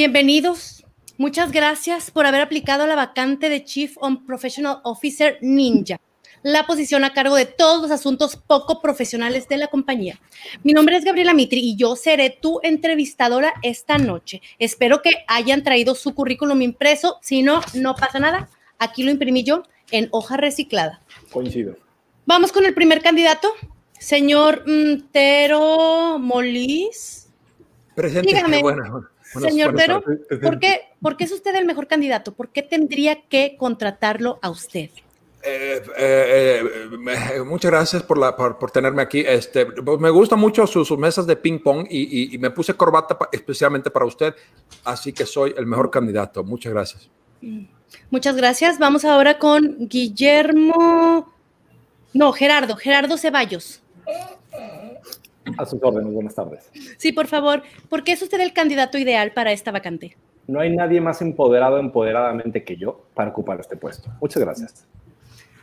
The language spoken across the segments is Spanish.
Bienvenidos. Muchas gracias por haber aplicado la vacante de Chief on Professional Officer Ninja, la posición a cargo de todos los asuntos poco profesionales de la compañía. Mi nombre es Gabriela Mitri y yo seré tu entrevistadora esta noche. Espero que hayan traído su currículum impreso. Si no, no pasa nada. Aquí lo imprimí yo en hoja reciclada. Coincido. Vamos con el primer candidato, señor Tero Molís. Presente. Dígame. Bueno, Buenas- Señor Tero. ¿por qué, ¿por qué es usted el mejor candidato? ¿Por qué tendría que contratarlo a usted? eh, eh, eh, muchas gracias por, la, por, por tenerme aquí. Este, me gustan mucho sus, sus mesas de ping pong y, y- y me puse corbata pa- especialmente para usted, así que soy el mejor candidato. Muchas gracias. Muchas gracias. Vamos ahora con Guillermo. No, Gerardo, Gerardo Ceballos. A sus órdenes, buenas tardes. Sí, por favor, ¿por qué es usted el candidato ideal para esta vacante? No hay nadie más empoderado empoderadamente que yo para ocupar este puesto. Muchas gracias.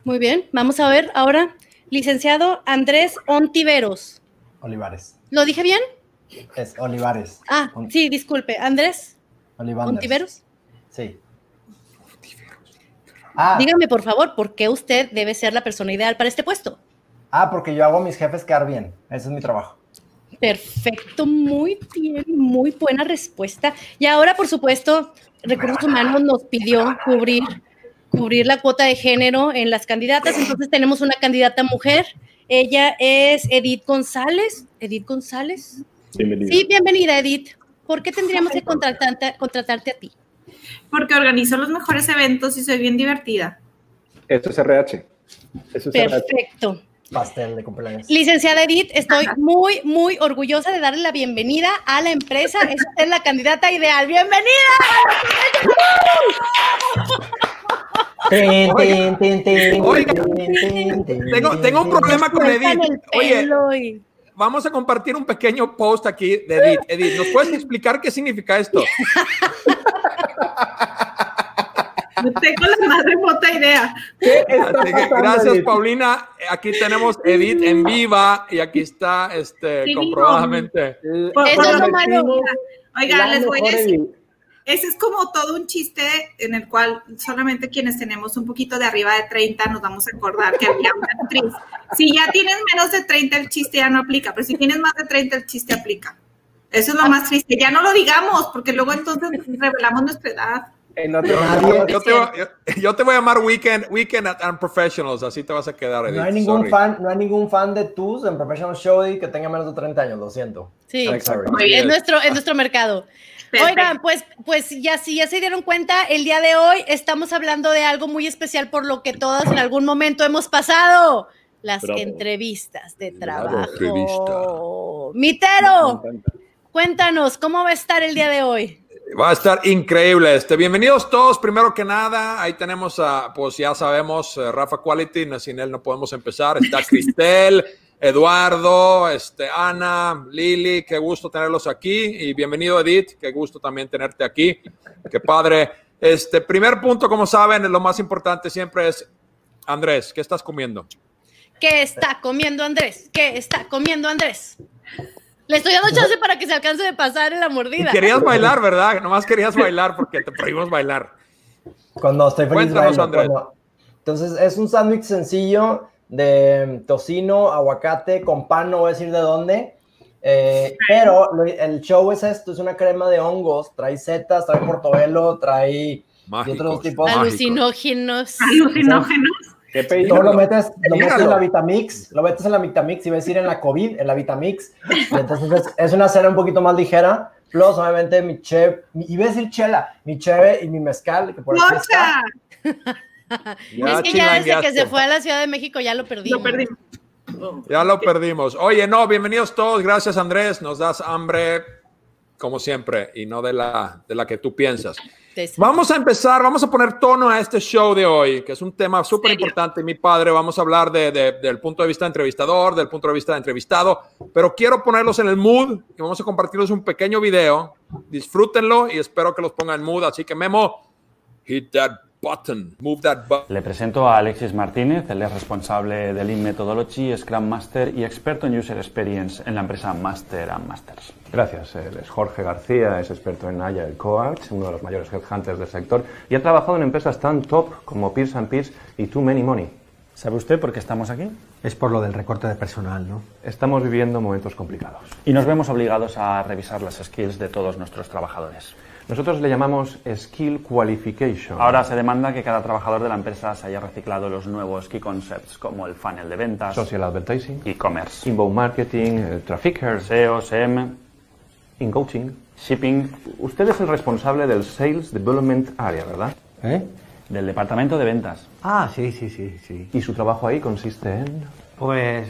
Muy bien, vamos a ver ahora, licenciado Andrés Ontiveros. Olivares. ¿Lo dije bien? Es Olivares. Ah, On- sí, disculpe, Andrés Olivanders. Ontiveros. Sí. Ah, Dígame, por favor, ¿por qué usted debe ser la persona ideal para este puesto? Ah, porque yo hago a mis jefes quedar bien. Ese es mi trabajo. Perfecto, muy bien, muy buena respuesta. Y ahora, por supuesto, Recursos Humanos nos pidió cubrir, cubrir la cuota de género en las candidatas. Entonces tenemos una candidata mujer. Ella es Edith González. Edith González. Bienvenido. Sí, bienvenida, Edith. ¿Por qué tendríamos que contratarte, contratarte a ti? porque organizo los mejores eventos y soy bien divertida. Esto es RH. Eso es RH. Pastel de cumpleaños. Licenciada Edith, estoy muy, muy orgullosa de darle la bienvenida a la empresa. Es usted la candidata ideal. ¡Bienvenida! Tengo, un problema con Edith. Oye, vamos a compartir un pequeño post aquí de Edith. Edith, ¿nos puedes explicar qué significa esto? Tengo la más remota idea. ¿Qué está Así que pasando, gracias, Edith? Paulina. Aquí tenemos Edith en viva y aquí está este, Sí, comprobadamente. Por- Eso es lo lo malo. Oiga, La les voy a decir, ese es como todo un chiste en el cual solamente quienes tenemos un poquito de arriba de 30 nos vamos a acordar que había una actriz. Si ya tienes menos de 30, el chiste ya no aplica, pero si tienes más de 30, el chiste aplica. Eso es lo más triste. Ya no lo digamos, porque luego entonces revelamos nuestra edad. En otro Yo, Nadie- yo te, voy- yo- yo te voy a llamar Weekend, weekend at Unprofessionals, así te vas a quedar, Edith. No hay ningún sorry. fan, no hay ningún fan de tus en Professional Show que tenga menos de 30 años, lo siento. Sí, es nuestro, es nuestro mercado. Oigan, pues, pues ya si ya se dieron cuenta, el día de hoy estamos hablando de algo muy especial por lo que todas en algún momento hemos pasado. Las Bravo. entrevistas de trabajo. entrevista. Mitero, cuéntanos, ¿cómo va a estar el día de hoy? Va a estar increíble. Este, bienvenidos todos. Primero que nada, ahí tenemos a, pues ya sabemos, eh, Rafa Quality. Sin él no podemos empezar. Está Cristel, Eduardo, este, Ana, Lili. Qué gusto tenerlos aquí. Y bienvenido, Edith. Qué gusto también tenerte aquí. Qué padre. Este, primer punto, como saben, lo más importante siempre es, Andrés, ¿qué estás comiendo? ¿Qué está comiendo Andrés? ¿Qué está comiendo Andrés? Le estoy dando chance para que se alcance de pasar en la mordida. Querías bailar, ¿verdad? Nomás querías bailar porque te prohibimos bailar. Cuando estoy feliz Cuéntanos, bailo, Andrés. cuando- Entonces, es un sándwich sencillo de tocino, aguacate, con pan, no voy a decir de dónde. Eh, pero lo- el show es esto, es una crema de hongos, trae setas, trae portobelo, trae Mágicos, otros tipos. Alucinógenos. Alucinógenos. ¿Qué lo metes, lo metes en la Vitamix, lo metes en la Vitamix, iba a decir en la COVID, en la Vitamix. Y entonces es, es una cena un poquito más ligera. Plus, obviamente, mi chef, mi- iba a decir chela, mi cheve y mi mezcal, que por aquí está. Es que ya desde que se fue a la Ciudad de México ya lo perdimos. Lo perdimos. Ya lo perdimos. Oye, no, bienvenidos todos. Gracias, Andrés. Nos das hambre, como siempre, y no de la, de la que tú piensas. Vamos a empezar, vamos a poner tono a este show de hoy, que es un tema súper importante. Mi padre, vamos a hablar de, de- del punto de vista de entrevistador, del punto de vista de entrevistado, pero quiero ponerlos en el mood y vamos a compartirles un pequeño video. Disfrútenlo y espero que los pongan en mood. Así que, Memo, hit that button, move that button. Le presento a Alexis Martínez, él es responsable de Lean Methodology, Scrum Master y experto en User Experience en la empresa Master and Masters. Gracias. Él es Jorge García, es experto en Agile Coach, uno de los mayores headhunters del sector y ha trabajado en empresas tan top como Peers and Peers y Too Many Money. ¿Sabe usted por qué estamos aquí? Es por lo del recorte de personal, ¿no? Estamos viviendo momentos complicados. Y nos vemos obligados a revisar las skills de todos nuestros trabajadores. Nosotros le llamamos Skill Qualification. Ahora se demanda que cada trabajador de la empresa se haya reciclado los nuevos key concepts como el funnel de ventas, Social Advertising, e-commerce, Inbound Marketing, eh, Traffickers, SEO, CM, In Coaching. shipping, Usted es el responsable del Sales Development Area, ¿verdad? ¿Eh? del departamento de ventas. Ah, sí, sí, sí, sí. Y su trabajo ahí consiste en... Pues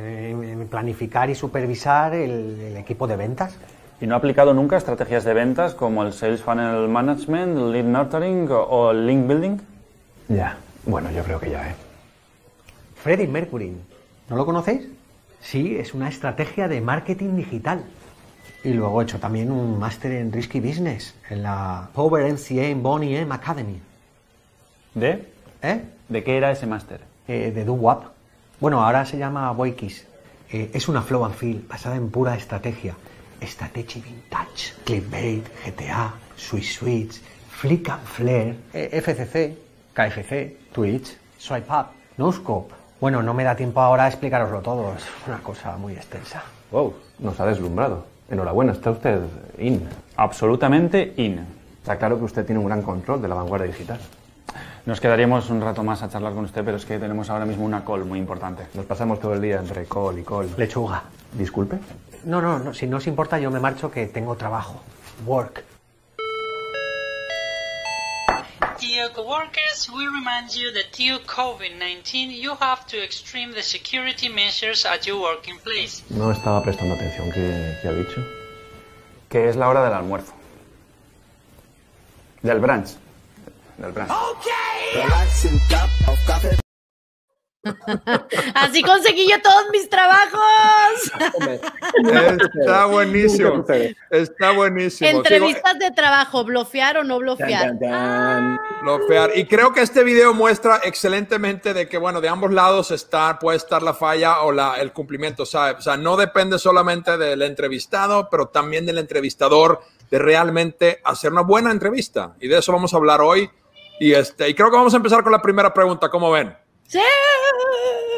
eh, planificar y supervisar el, el equipo de ventas. ¿Y no ha aplicado nunca estrategias de ventas como el Sales Funnel Management, el Lead Nurturing o- el Link Building? Ya. Bueno, yo creo que ya, ¿eh? Freddie Mercury. ¿No lo conocéis? Sí, es una estrategia de marketing digital. Y luego he hecho también un máster en Risky Business en la Power MCA en Bonnie M Academy. ¿De? ¿Eh? ¿De qué era ese máster? eh, de DoWap. Bueno, ahora se llama Boikis. Eh, es una flow and feel basada en pura estrategia. Strategy Vintage, Clickbait, GTA, Swiss Switch, Flick and Flare, eh, FCC, KFC, Twitch, Swipe Up, NoScope. Bueno, no me da tiempo ahora a explicaroslo todo, es una cosa muy extensa. Wow, nos ha deslumbrado. Enhorabuena, está usted in. Absolutamente in. Está claro que usted tiene un gran control de la vanguardia digital. Nos quedaríamos un rato más a charlar con usted, pero es que tenemos ahora mismo una call muy importante. Nos pasamos todo el día entre call y call. Lechuga. Disculpe. No, no, no, si no os importa yo me marcho que tengo trabajo. Work. Dear coworkers, we remind you that due COVID-19, you have to extreme the security measures at your working place. No estaba prestando atención. ¿Qué, qué ha dicho? Que es la hora del almuerzo. Del brunch. Del brunch. Así conseguí yo todos mis trabajos. Está buenísimo. Está buenísimo. Sigo- Entrevistas de trabajo, blofear o no blofear. Tan. Bloquear. Y creo que este video muestra excelentemente de que, bueno, de ambos lados está, puede estar la falla o la, el cumplimiento. O sea, o sea, no depende solamente del entrevistado, pero también del entrevistador de realmente hacer una buena entrevista. Y de eso vamos a hablar hoy. Y, este, y creo que vamos a empezar con la primera pregunta. ¿Cómo ven? Sí.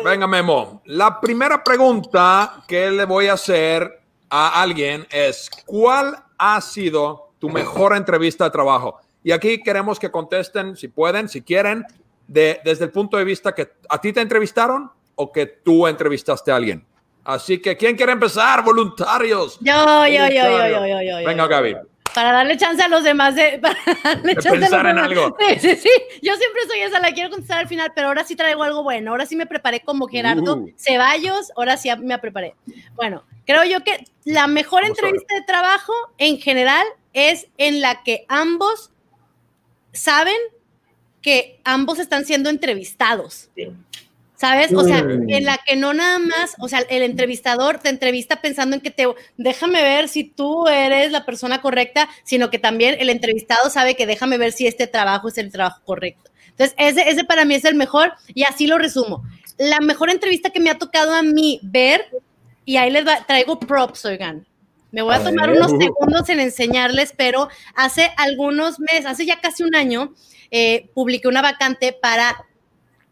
Venga, Memo. La primera pregunta que le voy a hacer a alguien es, ¿cuál ha sido tu mejor entrevista de trabajo? Y aquí queremos que contesten, si pueden, si quieren, de, desde el punto de vista que a ti te entrevistaron o que tú entrevistaste a alguien. Así que, ¿quién quiere empezar? Voluntarios. Yo, yo, yo, yo, yo, yo, yo. Venga, Gaby. Para darle chance a los demás de, para darle chance a los pensar en demás. algo. Sí, sí, sí. Yo siempre soy esa, la quiero contestar al final, pero ahora sí traigo algo bueno. Ahora sí me preparé como Gerardo Uh. Ceballos, ahora sí me preparé. Bueno, creo yo que la mejor Vamos entrevista de trabajo en general es en la que ambos saben que ambos están siendo entrevistados. ¿Sabes? O sea, en la que no nada más, o sea, el entrevistador te entrevista pensando en que te, déjame ver si tú eres la persona correcta, sino que también el entrevistado sabe que déjame ver si este trabajo es el trabajo correcto. Entonces, ese, ese para mí es el mejor y así lo resumo. La mejor entrevista que me ha tocado a mí ver y ahí les va, traigo props, oigan. Me voy a, A tomar ver. unos segundos en enseñarles, pero hace algunos meses, hace ya casi un año, eh, publiqué una vacante para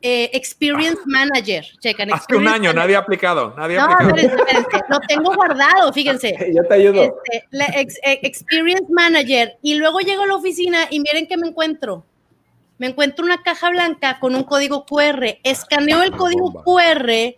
eh, Experience Manager. Checan, Hace un Experience año, nadie ha aplicado, nadie ha No, aplicado. espérense, espérense, lo tengo guardado, fíjense. Yo te ayudo. Este, la ex- eh, Experience Manager. Y luego llego a la oficina y miren qué me encuentro. Me encuentro una caja blanca con un código QR. Escaneo el código QR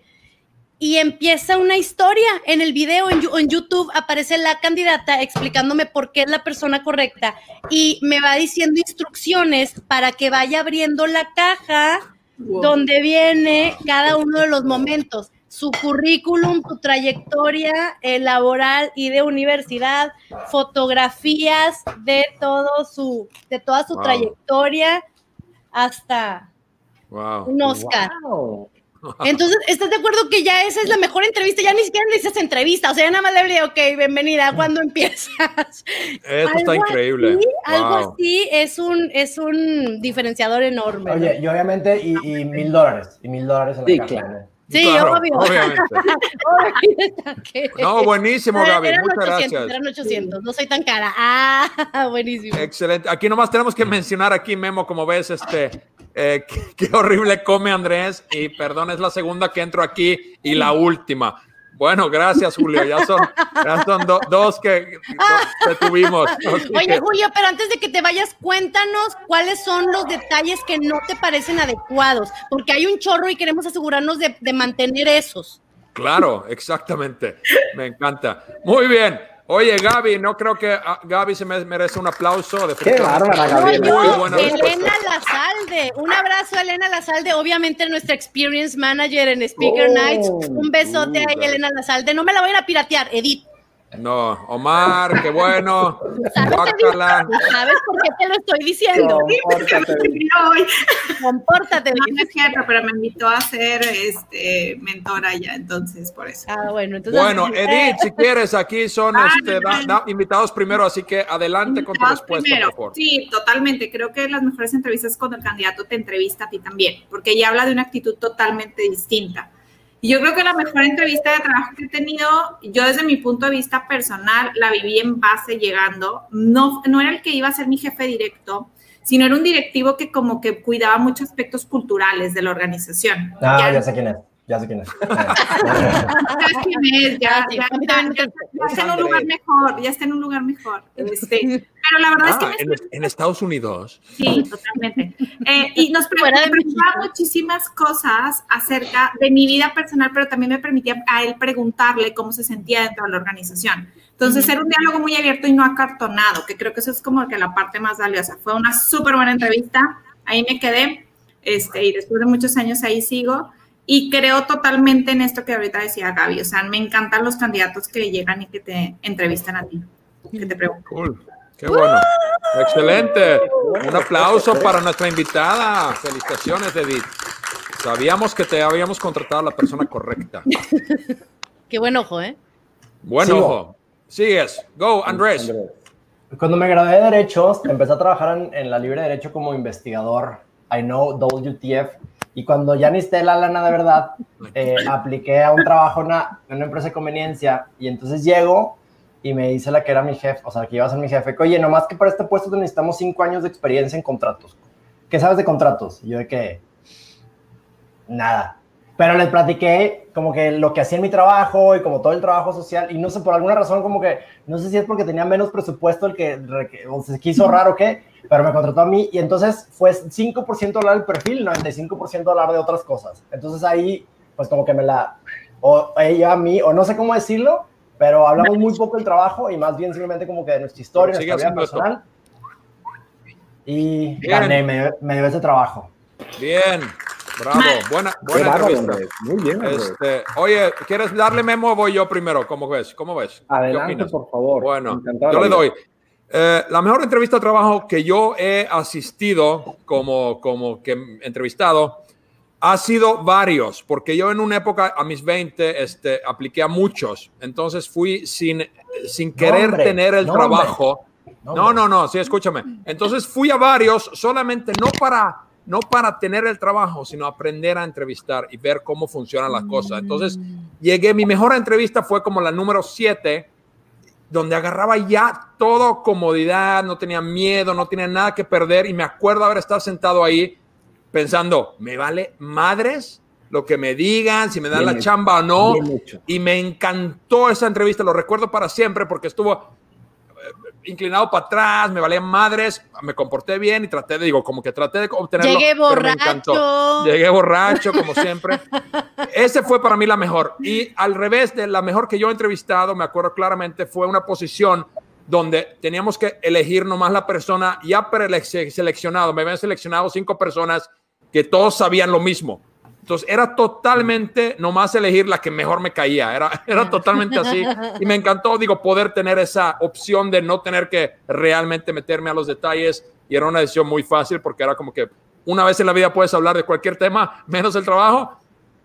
y empieza una historia. En el video en, en YouTube aparece la candidata explicándome por qué es la persona correcta y me va diciendo instrucciones para que vaya abriendo la caja donde viene cada uno de los momentos, su currículum, tu trayectoria eh, laboral y de universidad, fotografías de todo su, de toda su Wow. trayectoria hasta Wow. un Oscar. Wow. Entonces, ¿estás de acuerdo que ya esa es la mejor entrevista? Ya ni siquiera dices entrevista, o sea, ya nada más le hablé, ok, bienvenida, ¿cuándo empiezas? Esto está Algo increíble. así, algo así es un, es un diferenciador enorme. ¿no? Oye, y obviamente, y, y mil dólares, y mil dólares en la Sí, caja. claro. ¿no? Sí, Claro, obvio. obviamente. No, buenísimo, Gaby. Eran Muchas 800, gracias. Eran 800, no soy tan cara. Ah, buenísimo. Excelente. Aquí nomás tenemos que mencionar aquí, Memo, como ves, este, eh, qué, qué horrible come Andrés. Y perdón, es la segunda que entro aquí y la última. Bueno, gracias, Julio. Ya son, ya son do- dos que, que tuvimos. Oye, que- Julio, pero antes de que te vayas, cuéntanos cuáles son los detalles que no te parecen adecuados, porque hay un chorro y queremos asegurarnos de, de mantener esos. Claro, exactamente. Me encanta. Muy bien. Oye, Gaby, no creo que ah, Gaby se me- merece un aplauso. Qué bárbara, Gaby. No, buena respuesta. Elena Lazalde, un abrazo a Elena Lazalde, obviamente nuestra experience manager en Speaker Oh, Nights. Un besote uh, ahí, Elena Lazalde. No me la voy a ir a piratear, Edith. No, Omar, qué bueno. ¿Sabes, por qué te lo estoy diciendo? Compórtate. Hoy. Compórtate. No, no es cierto, pero me invitó a ser este, mentora ya, entonces por eso. Ah, bueno, entonces. Bueno, Edith, si quieres, aquí son Ah, este, da- da- invitados primero, así que adelante con tu respuesta, primero. por favor. Sí, totalmente. Creo que las mejores entrevistas es cuando el candidato te entrevista a ti también, porque ya habla de una actitud totalmente distinta. Y yo creo que la mejor entrevista de trabajo que he tenido, yo desde mi punto de vista personal, la viví en base llegando. No, no era el que iba a ser mi jefe directo, sino era un directivo que como que cuidaba muchos aspectos culturales de la organización. Ah, Ya- ya sé quién es. Ya sé quién es. ¿Sabes quién es? Ya, Ah, ya, ya, ya- ya está en un lugar mejor, ya está en un lugar mejor. Este, pero la verdad es Ah, que en, me en Estados Unidos. Sí, totalmente. Eh, y nos preguntaba muchísimas cosas acerca de mi vida personal, pero también me permitía a él preguntarle cómo se sentía dentro de la organización. Entonces, era un diálogo muy abierto y no acartonado, que creo que eso es como que la parte más valiosa. Fue una súper buena entrevista, ahí me quedé, este, y después de muchos años ahí sigo. Y creo totalmente en esto que ahorita decía Gaby, o sea, me encantan los candidatos que llegan y que te entrevistan a ti, que te preguntan. Cool. Qué bueno. Excelente. Un aplauso para nuestra invitada. Felicitaciones, Edith. Sabíamos que te habíamos contratado a la persona correcta. Qué buen ojo, ¿eh? Buen Sigo. ojo. Sigues. Go, Andrés. Cuando me gradué de Derechos, empecé a trabajar en, en la Libre Derecho como investigador. I know WTF. Y cuando ya necesité la lana de verdad, eh, apliqué a un trabajo en una, en una empresa de conveniencia. Y entonces llego y me dice la que era mi jefe, o sea, que iba a ser mi jefe, que oye, nomás que para este puesto necesitamos cinco años de experiencia en contratos. ¿Qué sabes de contratos? Y yo de que, nada. Pero les platiqué como que lo que hacía en mi trabajo y como todo el trabajo social. Y no sé, por alguna razón, como que, no sé si es porque tenía menos presupuesto el que, o se quiso ahorrar o qué, pero me contrató a mí. Y entonces fue 5% hablar del perfil, 95% hablar de otras cosas. Entonces ahí, pues como que me la, o ella a mí, o no sé cómo decirlo, pero hablamos muy poco del trabajo y más bien simplemente como que de nuestra historia, nuestra vida haciendo esto. personal. Y Bien. gané, me, me dio ese trabajo. Bien. Bravo. Buena, Qué buena. Muy bien. Este, oye, ¿quieres darle memo o voy yo primero? ¿Cómo ves? ¿Cómo ves? ¿Qué Adelante, opinas? por favor. Bueno, Encantado yo le doy. Eh, la mejor entrevista de trabajo que yo he asistido como, como que entrevistado ha sido varios, porque yo en una época, a mis 20, este, apliqué a muchos. Entonces fui sin, sin querer tener el trabajo. No, No, no, no, sí, escúchame. Entonces fui a varios solamente no para no para tener el trabajo, sino aprender a entrevistar y ver cómo funcionan las cosas. Entonces, llegué, mi mejor entrevista fue como la número 7, donde agarraba ya todo comodidad, no tenía miedo, no tenía nada que perder y me acuerdo haber estado sentado ahí pensando, me vale madres lo que me digan, si me dan Bien la hecho. chamba o no. Y me encantó esa entrevista, lo recuerdo para siempre porque estuvo inclinado para atrás, me valían madres, me comporté bien y traté de, digo, como que traté de obtenerlo. Llegué pero me encantó. borracho. Llegué borracho, como siempre. Ese fue para mí la mejor. Y al revés de la mejor que yo he entrevistado, me acuerdo claramente, fue una posición donde teníamos que elegir nomás la persona ya preseleccionado. Me habían seleccionado cinco personas que todos sabían lo mismo. Entonces era totalmente nomás elegir la que mejor me caía. Era, era totalmente así. Y me encantó, digo, poder tener esa opción de no tener que realmente meterme a los detalles. Y era una decisión muy fácil porque era como que una vez en la vida puedes hablar de cualquier tema, menos el trabajo,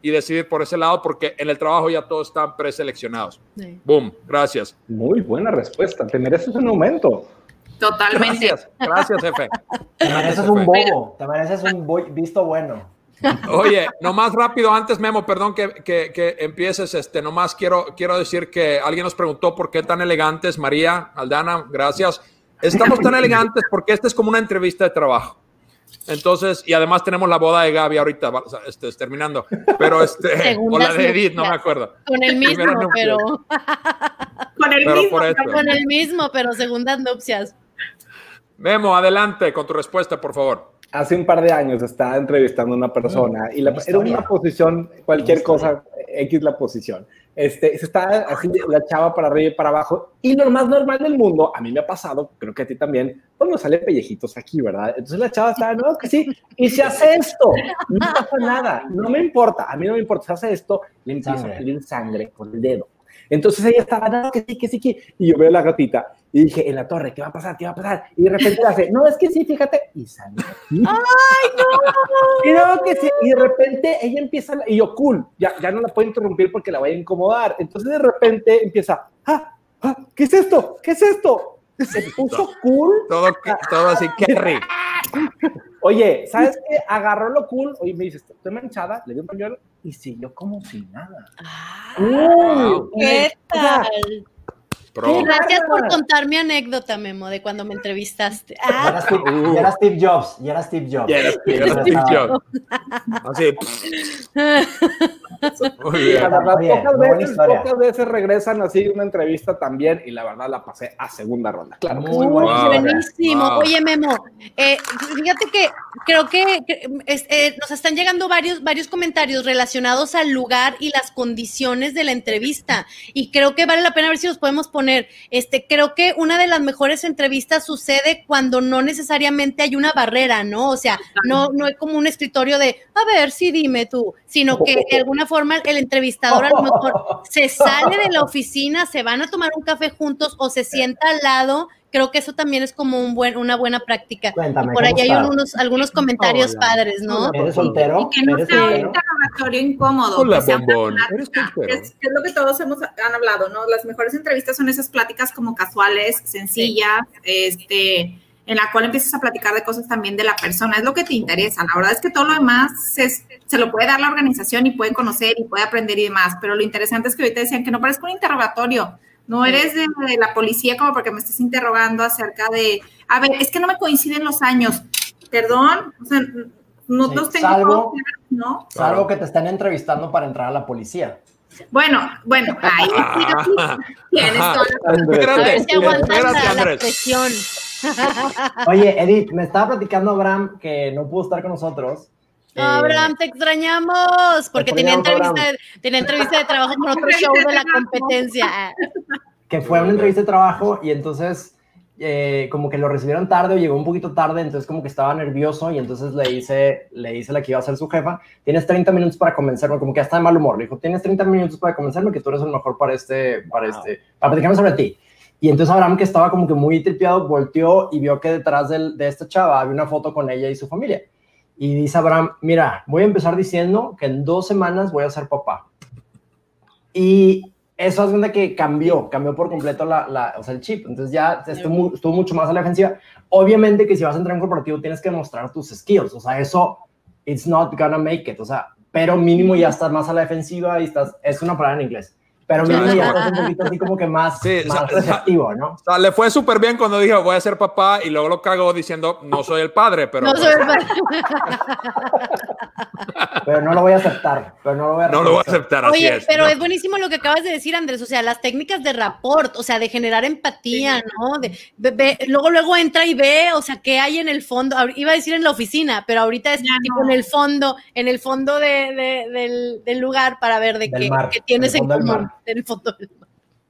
y decidir por ese lado porque en el trabajo ya todos están preseleccionados. Sí. Boom, gracias. Muy buena respuesta. Te mereces un aumento. Totalmente. Gracias, gracias, jefe. Te mereces un bobo, te mereces un visto bueno. Oye, nomás rápido, antes Memo, perdón que, que, que empieces, este, nomás quiero, quiero decir que alguien nos preguntó por qué tan elegantes, María, Aldana, gracias. Estamos tan elegantes porque esta es como una entrevista de trabajo. Entonces, y además tenemos la boda de Gaby ahorita, este, terminando, pero este, o la de Edith, no me acuerdo. Con el mismo, Primera pero Con el Pero mismo. esto. con el mismo, pero segundas nupcias. Memo, adelante con tu respuesta, por favor. Hace un par de años estaba entrevistando a una persona y la, era una posición, cualquier Una cosa, X la posición. Este, se estaba así la chava para arriba y para abajo y lo más normal del mundo, a mí me ha pasado, creo que a ti también, pues nos salen pellejitos aquí, ¿verdad? Entonces la chava estaba, no, que sí, y se hace esto, no pasa nada, no me importa, a mí no me importa, se hace esto, le empieza a salir sangre por el dedo. Entonces ella estaba, no, que sí, que sí, que. Y yo veo a la gatita y dije, en la torre, ¿qué va a pasar? ¿Qué va a pasar? Y de repente hace, no, es que sí, fíjate. Y sale. ¡Ay, no! Y no, que sí. Y de repente ella empieza, y yo, cool, ya, ya no la puedo interrumpir porque la voy a incomodar. Entonces de repente empieza, ah, ah, ¿qué es esto? ¿Qué es esto? Se puso cool. Todo, todo así, Kerry. Oye, ¿sabes qué? Agarró lo cool. Oye, me dice, estoy manchada, le dio un pañuelo y siguió como si nada. Wow. ¿Qué tal? Pro. Gracias por contar mi anécdota, Memo, de cuando me entrevistaste. Ya Ah, era Steve, ya era Steve Jobs, ya era Steve Jobs. Ya era- ya era Steve Jobs. Así. Muy bien. La verdad, pocas, veces, pocas veces regresan así una entrevista también y la verdad la pasé a segunda ronda. Claro, Muy Wow. buenísimo. Wow. Oye, Memo, eh, fíjate que creo que, que, es- eh, nos están llegando varios, varios comentarios relacionados al lugar y las condiciones de la entrevista. Y creo que vale la pena ver si los podemos poner. Este, creo que una de las mejores entrevistas sucede cuando no necesariamente hay una barrera, ¿no? O sea, no, no es como un escritorio de, a ver, sí, dime tú, sino que de alguna forma el entrevistador a lo mejor se sale de la oficina, se van a tomar un café juntos o se sienta al lado. Creo que eso también es como un buen, una buena práctica. Cuéntame, Y por ahí ¿cómo hay unos, algunos comentarios Hola. padres, ¿no? ¿Eres soltero? Y que no ¿Eres sea un interrogatorio incómodo. Hola, que sea bombón. ¿Eres soltero? es lo que todos hemos han hablado, ¿no? Las mejores entrevistas son esas pláticas como casuales, sencillas, este, en la cual empiezas a platicar de cosas también de la persona. Es lo que te interesa. La verdad es que todo lo demás se, se lo puede dar la organización y puede conocer y puede aprender y demás. Pero lo interesante es que ahorita decían que no parezca un interrogatorio. No eres de, de la policía como porque me estés interrogando acerca de, a ver, es que no me coinciden los años. Perdón, o sea, no Sí, los tengo salvo- ¿no? Salvo que te estén entrevistando para entrar a la policía. Bueno, bueno, ahí sí, Ah. tienes toda la- A Espérate, ver si aguantas espérate, la, la Andrés. presión. Oye, Edith, me estaba platicando Abraham que no pudo estar con nosotros. No, Eh, Abraham, te extrañamos, porque Te tenía entrevista, de, tenía entrevista de trabajo con otro show de la competencia. que fue una entrevista de trabajo y entonces eh, como que lo recibieron tarde o llegó un poquito tarde, entonces como que estaba nervioso y entonces le hice, le hice la que iba a ser su jefa, tienes 30 minutos para convencerme, como que ya está de mal humor, le dijo, tienes 30 minutos para convencerme que tú eres el mejor para este, para este, para platicarme sobre ti. Y entonces Abraham, que estaba como que muy tripeado, volteó y vio que detrás del- de esta chava había una foto con ella y su familia. Y dice Abraham, mira, voy a empezar diciendo que en dos semanas voy a ser papá. Y eso es donde que cambió, cambió por completo la, la, o sea, el chip. Entonces ya estuvo, estuvo, mucho más a la defensiva. Obviamente que si vas a entrar en un corporativo tienes que mostrar tus skills. O sea, eso, it's not gonna make it. O sea, pero mínimo ya estás más a la defensiva y estás, es una palabra en inglés pero mí ya es un poquito así como que más, sí, más receptivo, ¿no? O sea, le fue súper bien cuando dijo voy a ser papá y luego lo cagó diciendo no soy el padre, pero... No soy el padre. pero no lo voy a aceptar, pero no lo voy a, no lo voy a aceptar. Oye, así es, pero es buenísimo lo que acabas de decir, Andrés, o sea, las técnicas de rapport, o sea, de generar empatía, ¿no? De, luego, luego entra y ve, o sea, qué hay en el fondo, iba a decir en la oficina, pero ahorita es tipo en el fondo, en el fondo de, del, del, lugar para ver de qué, qué tienes en común el fondo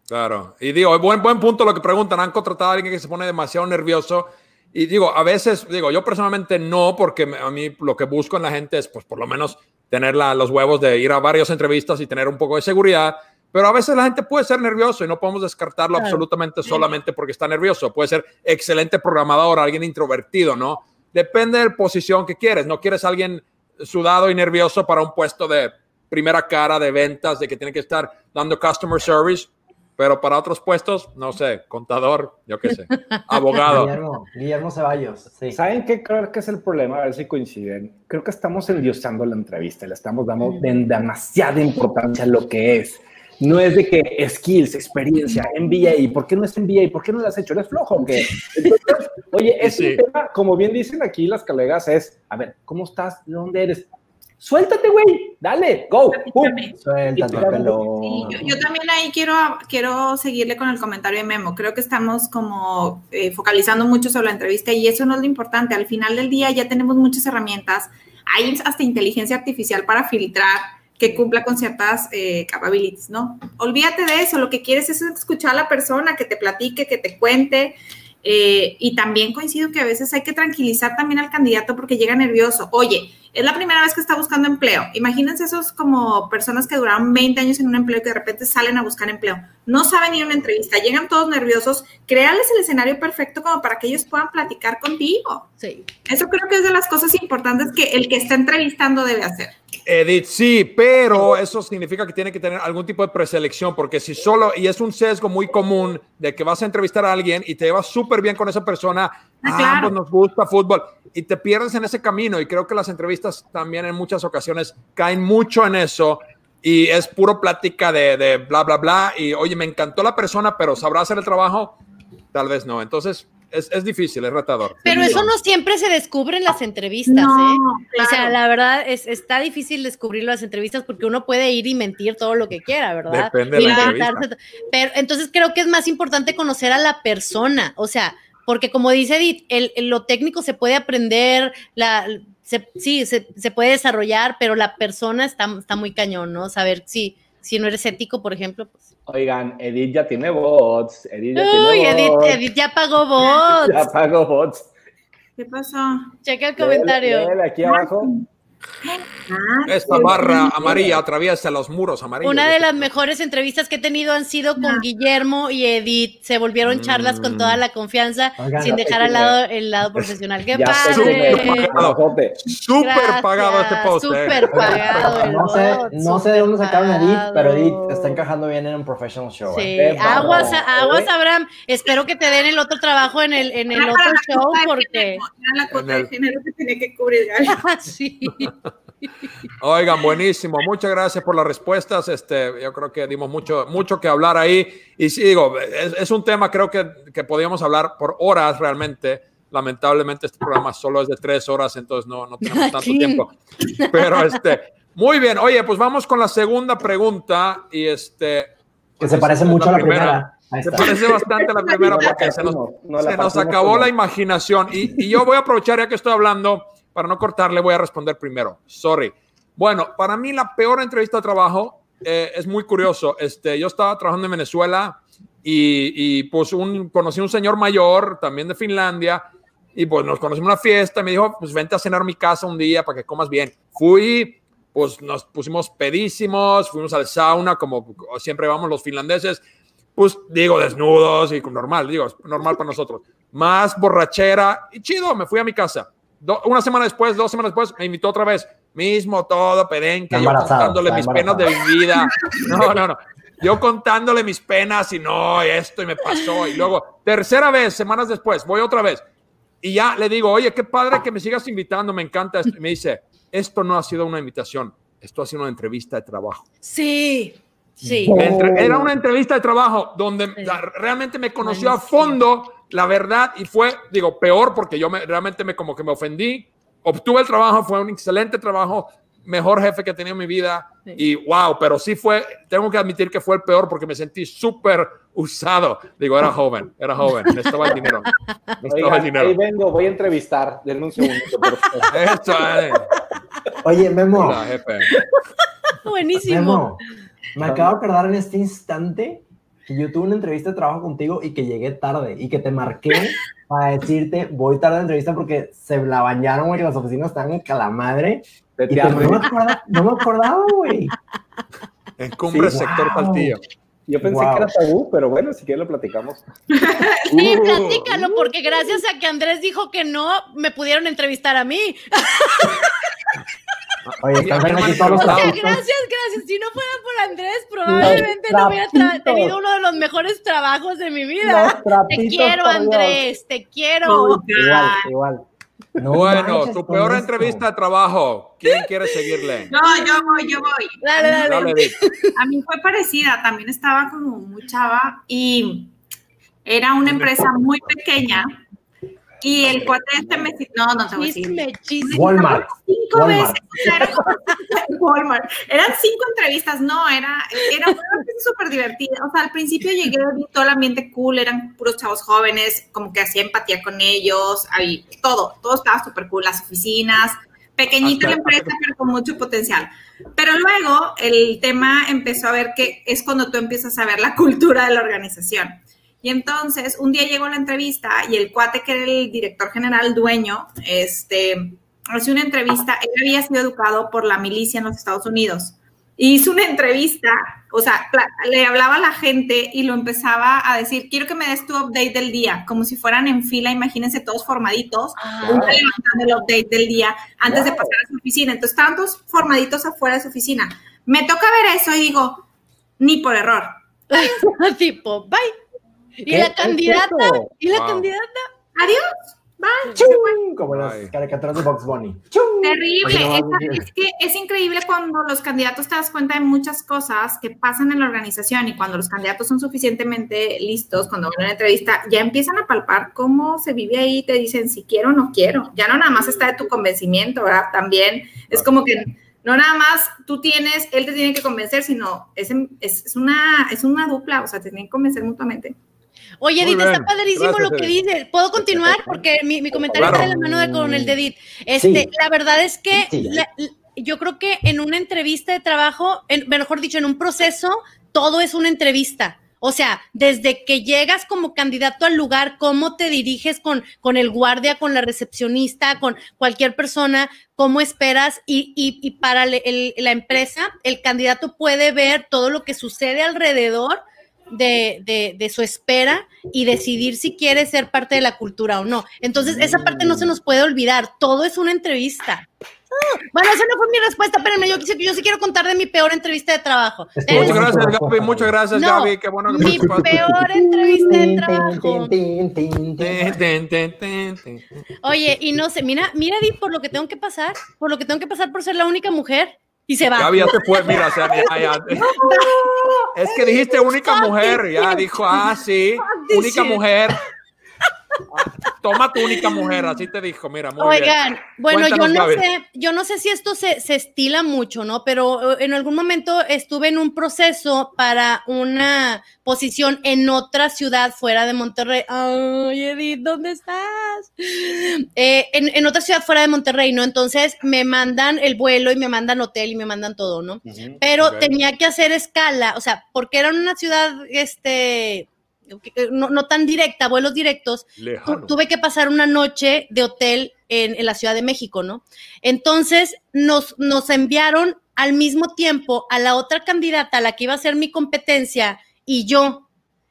Claro, y digo, buen, buen punto lo que preguntan, han contratado a alguien que se pone demasiado nervioso y digo, a veces, digo, yo personalmente no, porque a mí lo que busco en la gente es, pues, por lo menos tener los huevos de ir a varias entrevistas y tener un poco de seguridad, pero a veces la gente puede ser nervioso y no podemos descartarlo absolutamente solamente porque está nervioso. Puede ser excelente programador, alguien introvertido, ¿no? Depende de la posición que quieres. No quieres alguien sudado y nervioso para un puesto de primera cara de ventas, de que tiene que estar dando customer service, pero para otros puestos, no sé, contador, yo qué sé, abogado. Guillermo, Guillermo Ceballos. Sí. ¿Saben qué creo que es el problema? A ver si coinciden. Creo que estamos endiosando la entrevista, le estamos dando demasiada importancia a lo que es. No es de que skills, experiencia, MBA, ¿por qué no es MBA? ¿Por qué no lo has hecho? ¿Eres flojo o qué? oye, es un tema, como bien dicen aquí las colegas, es, a ver, ¿cómo estás? ¿De dónde eres? Suéltate, güey, dale, go. Suéltate, yo, también ahí quiero, quiero seguirle con el comentario de Memo. Creo que estamos como eh, focalizando mucho sobre la entrevista y eso no es lo importante. Al final del día ya tenemos muchas herramientas. Hay hasta inteligencia artificial para filtrar que cumpla con ciertas eh, capabilities, ¿no? Olvídate de eso, lo que quieres es escuchar a la persona, que te platique, que te cuente, eh, y también coincido que a veces hay que tranquilizar también al candidato porque llega nervioso. Oye, es la primera vez que está buscando empleo. Imagínense esos como personas que duraron 20 años en un empleo y que de repente salen a buscar empleo. No saben ir a una entrevista, llegan todos nerviosos. Créales el escenario perfecto como para que ellos puedan platicar contigo. Sí. Eso creo que es de las cosas importantes que el que está entrevistando debe hacer. Edith, sí, pero eso significa que tiene que tener algún tipo de preselección, porque si solo, y es un sesgo muy común de que vas a entrevistar a alguien y te llevas súper bien con esa persona, ah, pues nos gusta fútbol, y te pierdes en ese camino, y creo que las entrevistas también en muchas ocasiones caen mucho en eso, y es puro plática de, de bla, bla, bla, y oye, me encantó la persona, pero ¿sabrá hacer el trabajo? Tal vez no. Entonces, es, difícil, es retador. Pero eso no siempre se descubre en las entrevistas, ¿eh? O sea, la verdad, es, está difícil descubrir las entrevistas porque uno puede ir y mentir todo lo que quiera, ¿verdad? Depende de la Pero entonces creo que es más importante conocer a la persona, o sea, porque como dice Edith, el, lo técnico se puede aprender, la, sí, se, se, puede desarrollar, pero la persona está, está muy cañón, ¿no? Saber si, si no eres ético, por ejemplo, pues Oigan, Edith ya tiene bots. Edith ya Uy, tiene Edith, Edith, ya pagó bots. ya pagó bots. ¿Qué pasó? Checa el comentario. aquí abajo. Ah, Esta barra amarilla atraviesa los muros amarillos. Una de las mejores entrevistas que he tenido han sido con Guillermo y Edith. Se volvieron charlas con toda la confianza, sin dejar al lado el lado profesional. ¡Qué padre! Súper pagado este post. Eh. Súper pagado. no, sé, no sé de dónde sacaron a Edith, pero Edith está encajando bien en un professional show. Sí, eh. aguas, aguas, Abraham. Espero que te den el otro trabajo en el, en el otro show porque... la cuota de género que tiene que cubrir. sí. Oigan, buenísimo. Muchas gracias por las respuestas. Este, yo creo que dimos mucho, mucho que hablar ahí. Y sí, digo, es, un tema creo que, que podíamos hablar por horas realmente. Lamentablemente este programa solo es de tres horas, entonces no, no tenemos tanto tiempo. Pero este, muy bien. Oye, pues vamos con la segunda pregunta y este. Que se parece mucho a la primera. Se parece bastante a la primera porque se nos, se nos acabó la imaginación. Y, y, yo voy a aprovechar ya que estoy hablando para no cortarle, voy a responder primero. Sorry. Bueno, para mí la peor entrevista de trabajo eh, es muy curioso. Este, yo estaba trabajando en Venezuela y, pues un, conocí a un señor mayor, también de Finlandia, y pues nos conocimos en una fiesta me dijo, pues vente a cenar a mi casa un día para que comas bien. Fui, pues nos pusimos pedísimos, fuimos al sauna, como siempre vamos los finlandeses, pues digo, desnudos y normal, digo, normal para nosotros. Más borrachera y chido, me fui a mi casa una semana después, dos semanas después, me invitó otra vez. Mismo todo, pedenque, yo contándole mis penas de mi vida. No, no, no. yo contándole mis penas y no, esto y me pasó. Y luego, tercera vez, semanas después, voy otra vez. Y ya le digo, oye, qué padre que me sigas invitando, me encanta esto. Y me dice, esto no ha sido una invitación, esto ha sido una entrevista de trabajo. Sí, sí. Entre- era una entrevista de trabajo donde la- realmente me conoció a fondo la verdad y fue, digo, peor porque yo me, realmente me como que me ofendí. Obtuve el trabajo, fue un excelente trabajo, mejor jefe que he tenido en mi vida y wow, pero sí fue, tengo que admitir que fue el peor porque me sentí súper usado. Digo, era joven, era joven, necesitaba el dinero. Necesitaba el Oigan, dinero. ahí vengo, voy a entrevistar. Denme un por favor. Eso, eh. Oye, Memo, Hola, jefe. Buenísimo. Memo, me acabo de acordar en este instante que yo tuve una entrevista de trabajo contigo y que llegué tarde y que te marqué para decirte voy tarde a la entrevista porque se la bañaron, güey, que las oficinas estaban en calamadre. Y te- no, me acordaba, no me acordaba, güey. En Cumbre Sí, Sector wow. Saltillo. Yo pensé Wow. que era tabú, pero bueno, si quieres lo platicamos. Sí, Uh. platícalo, porque gracias a que Andrés dijo que no, me pudieron entrevistar a mí. Oye, están aquí todos los trapitos. gracias, gracias. Si no fuera por Andrés, probablemente no hubiera tenido uno de los mejores trabajos de mi vida. Te quiero. Andrés, te quiero. Igual, igual. No bueno, tu peor esto. entrevista de trabajo. ¿Quién quiere seguirle? No, yo voy, yo voy. Dale, dale. Dale. A mí fue parecida, también estaba como muy chava y era una empresa muy pequeña y el cuate este me no, no te voy a decir. Chisme, chisme. Walmart. Cinco Walmart. veces, Walmart. Eran cinco entrevistas, no, era, era una empresa súper divertida. O sea, al principio llegué, vi todo el ambiente cool, eran puros chavos jóvenes, como que hacía empatía con ellos, ahí, todo, todo estaba súper cool, las oficinas, pequeñita la Hasta- empresa, pero con mucho potencial. Pero luego el tema empezó a ver que es cuando tú empiezas a ver la cultura de la organización. Y entonces, un día llegó la entrevista y el cuate que era el director general, dueño, este, hace una entrevista, él había sido educado por la milicia en los Estados Unidos. Y hizo una entrevista, o sea, le hablaba a la gente y lo empezaba a decir, quiero que me des tu update del día, como si fueran en fila, imagínense todos formaditos, uno levantando el update del día antes de pasar a su oficina. Entonces estaban todos formaditos afuera de su oficina. Me toca ver eso y digo, ni por error. tipo, bye. ¿Y ¿Qué la es candidata? ¿Y la Wow. candidata? Adiós. Bye. ¡Chum! Como las caricaturas de Box Bunny. ¡Chum! Terrible. Oye, no, es que es increíble cuando los candidatos te das cuenta de muchas cosas que pasan en la organización y cuando los candidatos son suficientemente listos, cuando van a una entrevista, ya empiezan a palpar cómo se vive ahí y te dicen si quiero o no quiero. Ya no nada más está de tu convencimiento, ¿verdad? También es como que no nada más tú tienes, él te tiene que convencer, sino es, es, es una, es una dupla, o sea, te tienen que convencer mutuamente. Oye, Edith, está padrísimo Gracias, lo que Edith. dice. ¿Puedo continuar? Porque mi, mi comentario Claro. está de la mano de, con el de Edith. Este, Sí. La verdad es que Sí. la- yo creo que en una entrevista de trabajo, en- mejor dicho, en un proceso, todo es una entrevista. O sea, desde que llegas como candidato al lugar, cómo te diriges con, con el guardia, con la recepcionista, con cualquier persona, cómo esperas y, y- y para el- la empresa, el candidato puede ver todo lo que sucede alrededor de, de- de su espera y decidir si quiere ser parte de la cultura o no. Entonces, esa parte no se nos puede olvidar. Todo es una entrevista. Ah, bueno, esa no fue mi respuesta, espérenme, yo, yo sí quiero contar de mi peor entrevista de trabajo. Muchas gracias, Gaby. Muchas gracias, No, Gaby. Qué bueno que Mi peor entrevista de trabajo. Oye, y no sé, mira, mira, Di, por lo que tengo que pasar, por lo que tengo que pasar por ser la única mujer. Y se va. Gaby ya se fue, mira, o sea, ya, ya. Es que dijiste única mujer, ya dijo, ah, sí, única mujer. Toma tu única mujer, así te dijo, mira, muy bien. Oigan, bueno, yo no Gaby. sé, yo no sé si esto se, se estila mucho, ¿no? Pero eh, en algún momento estuve en un proceso para una posición en otra ciudad fuera de Monterrey. Ay, Edith, ¿dónde estás? Eh, en, en otra ciudad fuera de Monterrey, ¿no? Entonces me mandan el vuelo y me mandan hotel y me mandan todo, ¿no? Pero tenía que hacer escala, o sea, porque era una ciudad, este, no, no tan directa, vuelos directos, Lejano. tuve que pasar una noche de hotel en, en la Ciudad de México, ¿no? Entonces nos, nos enviaron al mismo tiempo a la otra candidata, a la que iba a ser mi competencia, y yo,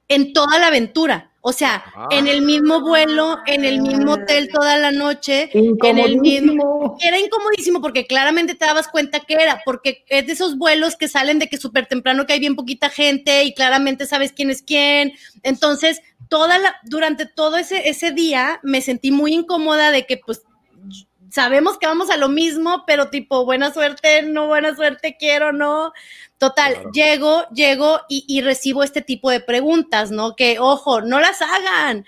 en toda la aventura. O sea, Ah. en el mismo vuelo, en el mismo hotel toda la noche, en el mismo... Era incomodísimo porque claramente te dabas cuenta que era, porque es de esos vuelos que salen de que súper temprano que hay bien poquita gente y claramente sabes quién es quién. Entonces, toda la, durante todo ese, ese día me sentí muy incómoda de que pues sabemos que vamos a lo mismo, pero tipo, buena suerte, no buena suerte, quiero, no. Total, llego, llego y, y recibo este tipo de preguntas, ¿no? Que, ojo, no las hagan.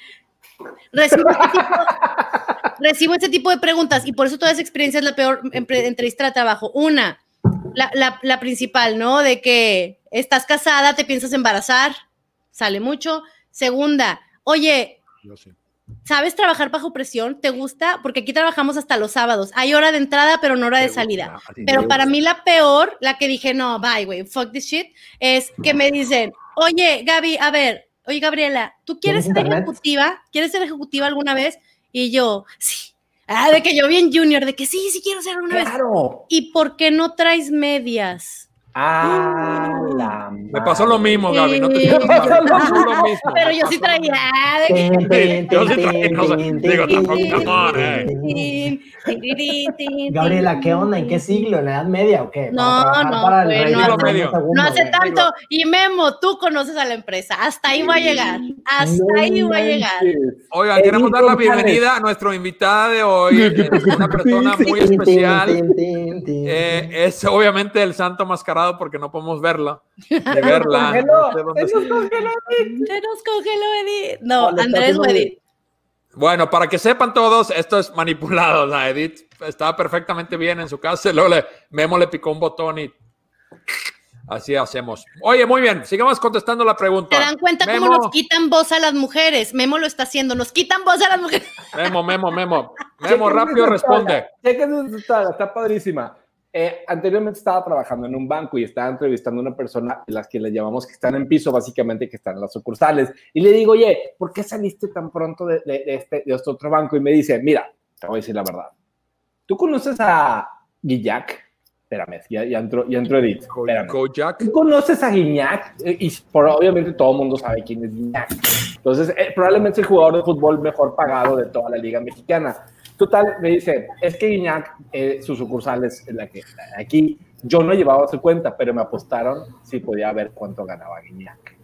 Recibo este, tipo, recibo este tipo de preguntas y por eso toda esa experiencia es la peor entrevista de trabajo. Una, la, la- la principal, ¿no? De que estás casada, te piensas embarazar, sale mucho. Segunda, oye, Yo sí. ¿Sabes trabajar bajo presión? ¿Te gusta? Porque aquí trabajamos hasta los sábados. Hay hora de entrada, pero no hora de salida. Pero para mí la peor, la que dije, no, bye, güey, fuck this shit, es que me dicen, oye, Gaby, a ver, oye, Gabriela, ¿tú quieres ¿Tienes ser ejecutiva? ¿Quieres ser ejecutiva alguna vez? Y yo, sí. Ah, de que yo bien junior, de que sí, sí quiero ser alguna vez. Claro. ¿Y por qué no traes medias? Ah, la Me pasó lo mismo, Gaby. No te Sí. sientas mal, me pasó lo mismo. Pero yo sí traía. Yo sí traía, digo, eh. Gabriela, ¿qué onda? ¿En qué siglo? ¿En la Edad Media o qué? No, no, para el no medio. No hace tanto. Y Memo, tú conoces a la empresa. Hasta ahí voy a llegar. Hasta ahí voy a llegar. Oigan, queremos dar la bienvenida a nuestra invitada de hoy, es una persona muy especial. Eh, es obviamente el santo mascarado porque no podemos verla, ni verla. Congeló, no sé dónde se nos congeló. Se nos congeló Edith. No, Vale, Andrés o Edith. Bueno, para que sepan todos, esto es manipulado. La Edith estaba perfectamente bien en su casa, y luego le, Memo le picó un botón y así hacemos. Oye, muy bien, sigamos contestando la pregunta. ¿Se dan cuenta Memo, cómo nos quitan voz a las mujeres? Memo lo está haciendo. Nos quitan voz a las mujeres. Memo, Memo, Memo. Memo, Chequen rápido responde. chequen está padrísima. Eh, anteriormente estaba trabajando en un banco y estaba entrevistando a una persona, las que le llamamos que están en piso, básicamente que están en las sucursales. Y le digo, oye, ¿por qué saliste tan pronto de, de- de este, de este otro banco? Y me dice, mira, te voy a decir la verdad. ¿Tú conoces a Guillac? Espérame, ya, ya entró, ya entró Edith. ¿Tú conoces a Guiñac? Eh, Y por, obviamente todo el mundo sabe quién es Guiñac. Entonces, eh, probablemente es el jugador de fútbol mejor pagado de toda la liga mexicana. Total, me dice, es que Guiñac, eh, su sucursal es la que aquí, yo no llevaba su cuenta, pero me apostaron si podía ver cuánto ganaba Guiñac.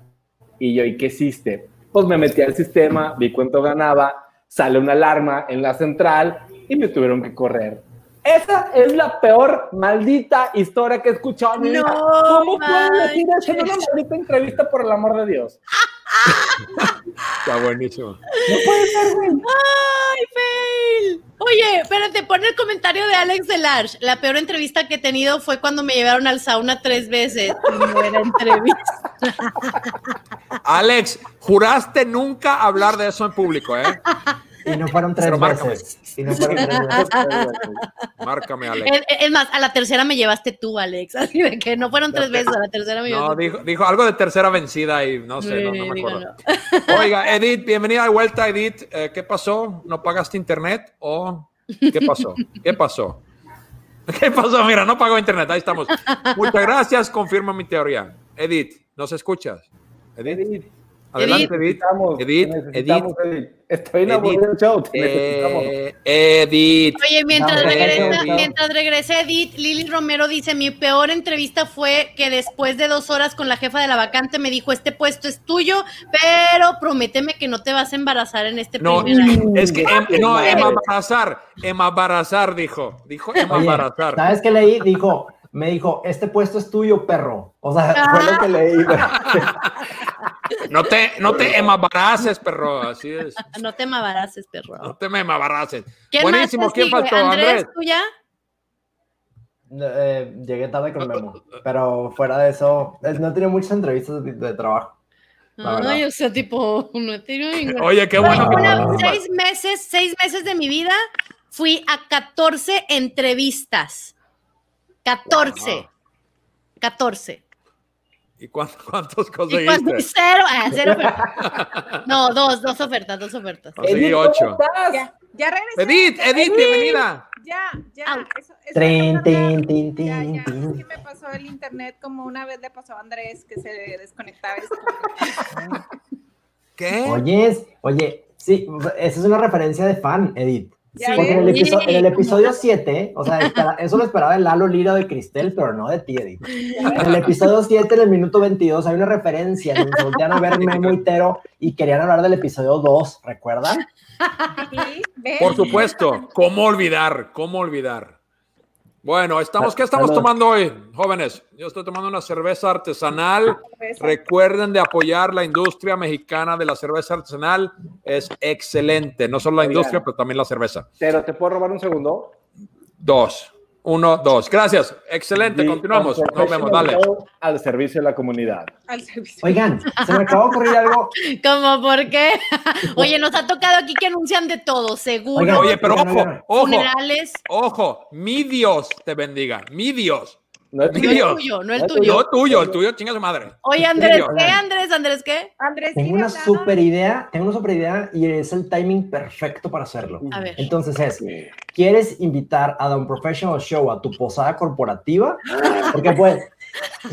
Y yo, ¿y qué hiciste? Pues me metí al sistema, vi cuánto ganaba, sale una alarma en la central y me tuvieron que correr. Esa es la peor maldita historia que he escuchado en mi vida. No ¿Cómo pueden decir eso en una maldita entrevista, por el amor de Dios? Está buenísimo. No puede ser, güey. ¡Ay, fail! Oye, espérate, pon el comentario de Alex Delarge. La peor entrevista que he tenido fue cuando me llevaron al sauna tres veces. No entrevista. Alex, juraste nunca hablar de eso en público, ¿eh? Y no fueron tres Pero márcame. veces. Y no fueron tres veces. Márcame, Alex. Es, es más, a la tercera me llevaste tú, Alex. Así de que no fueron tres veces, a la tercera me No, dijo, dijo algo de tercera vencida y no sé, no, no me acuerdo. Oiga, Edith, bienvenida de vuelta, Edith. Eh, ¿Qué pasó? ¿No pagaste internet o qué pasó? ¿Qué pasó? ¿Qué pasó? Mira, no pagó internet, ahí estamos. Muchas gracias, confirma mi teoría. Edith, ¿nos escuchas? Edith, Edith, adelante, te Edith. necesitamos, Edith, necesitamos, Edith. Estoy en Edith, show. Eh, Edith. Oye, mientras, No, regresa, mientras regresa Edith, Lili Romero dice, mi peor entrevista fue que después de dos horas con la jefa de la vacante me dijo, este puesto es tuyo, pero prométeme que no te vas a embarazar en este No, primer año. es que em- no, madre. Emma Barazar, Emma Barazar dijo, dijo Emma Oye, Barazar. ¿sabes qué leí? Dijo, me dijo, este puesto es tuyo, perro. O sea, fue Ah. lo que leí. No te, no te embaraces, perro, así es. No te mabaraces, perro. No te me embaraces. ¿Quién Buenísimo, más ¿quién faltó? Andrés, Andrés. ¿tú ya? Eh, llegué tarde con Memo, pero fuera de eso, no he tenido muchas entrevistas de, de trabajo. Ay, o sea, tipo, no he tenido ninguna. Oye, qué bueno una- seis meses, seis meses de mi vida fui a 14 entrevistas. 14. Wow. 14. ¿Y cuántos, cuántos Y conseguiste? cero, ah, cero ofertas. No, dos, dos ofertas, dos ofertas. Conseguí Edith, ¿cómo ocho. Ya, ya regresé. Edith, Edith, bienvenida. Ya, ya. Eso, eso tin, Ya, ya. Es que me pasó el internet como una vez le pasó a Andrés que se desconectaba. ¿Qué? Oye, oye, sí, esa es una referencia de fan, Edith. Porque en el, ves. episo- en el episodio 7, o sea, espera- eso lo esperaba el Lalo Lira de Cristel, pero no de ti, Edith. En el episodio 7, en el minuto 22, hay una referencia en donde voltean a ver Memo y Tero y querían hablar del episodio 2, ¿recuerdan? Por supuesto. ¿Cómo olvidar? ¿Cómo olvidar? Bueno, estamos, ¿qué estamos Salud. tomando hoy, jóvenes? Yo estoy tomando una cerveza artesanal. Cerveza. Recuerden de apoyar la industria mexicana de la cerveza artesanal. Es excelente. No solo la Oigan. industria, pero también la cerveza. Pero te puedo robar un segundo. Dos. Uno, dos. Gracias. Excelente. Continuamos. Nos vemos. Dale. Al servicio de la comunidad. Al servicio. Oigan, se me acaba de ocurrir algo. ¿Cómo por qué? Oye, nos ha tocado aquí que anuncian de todo, seguro. Oigan, Oye, pero ojo, ojo, funerales. ojo. Mi Dios te bendiga. Mi Dios. No es No Mi el tuyo, no el No es tuyo. No tuyo, el tuyo, chinga su madre. Oye, Andrés. ¿qué, Andrés? ¿Andrés qué? Andrés, Tengo una super idea, tengo una super idea y es el timing perfecto para hacerlo. A ver. Entonces es, ¿quieres invitar a The Professional Show a tu posada corporativa? Porque pues,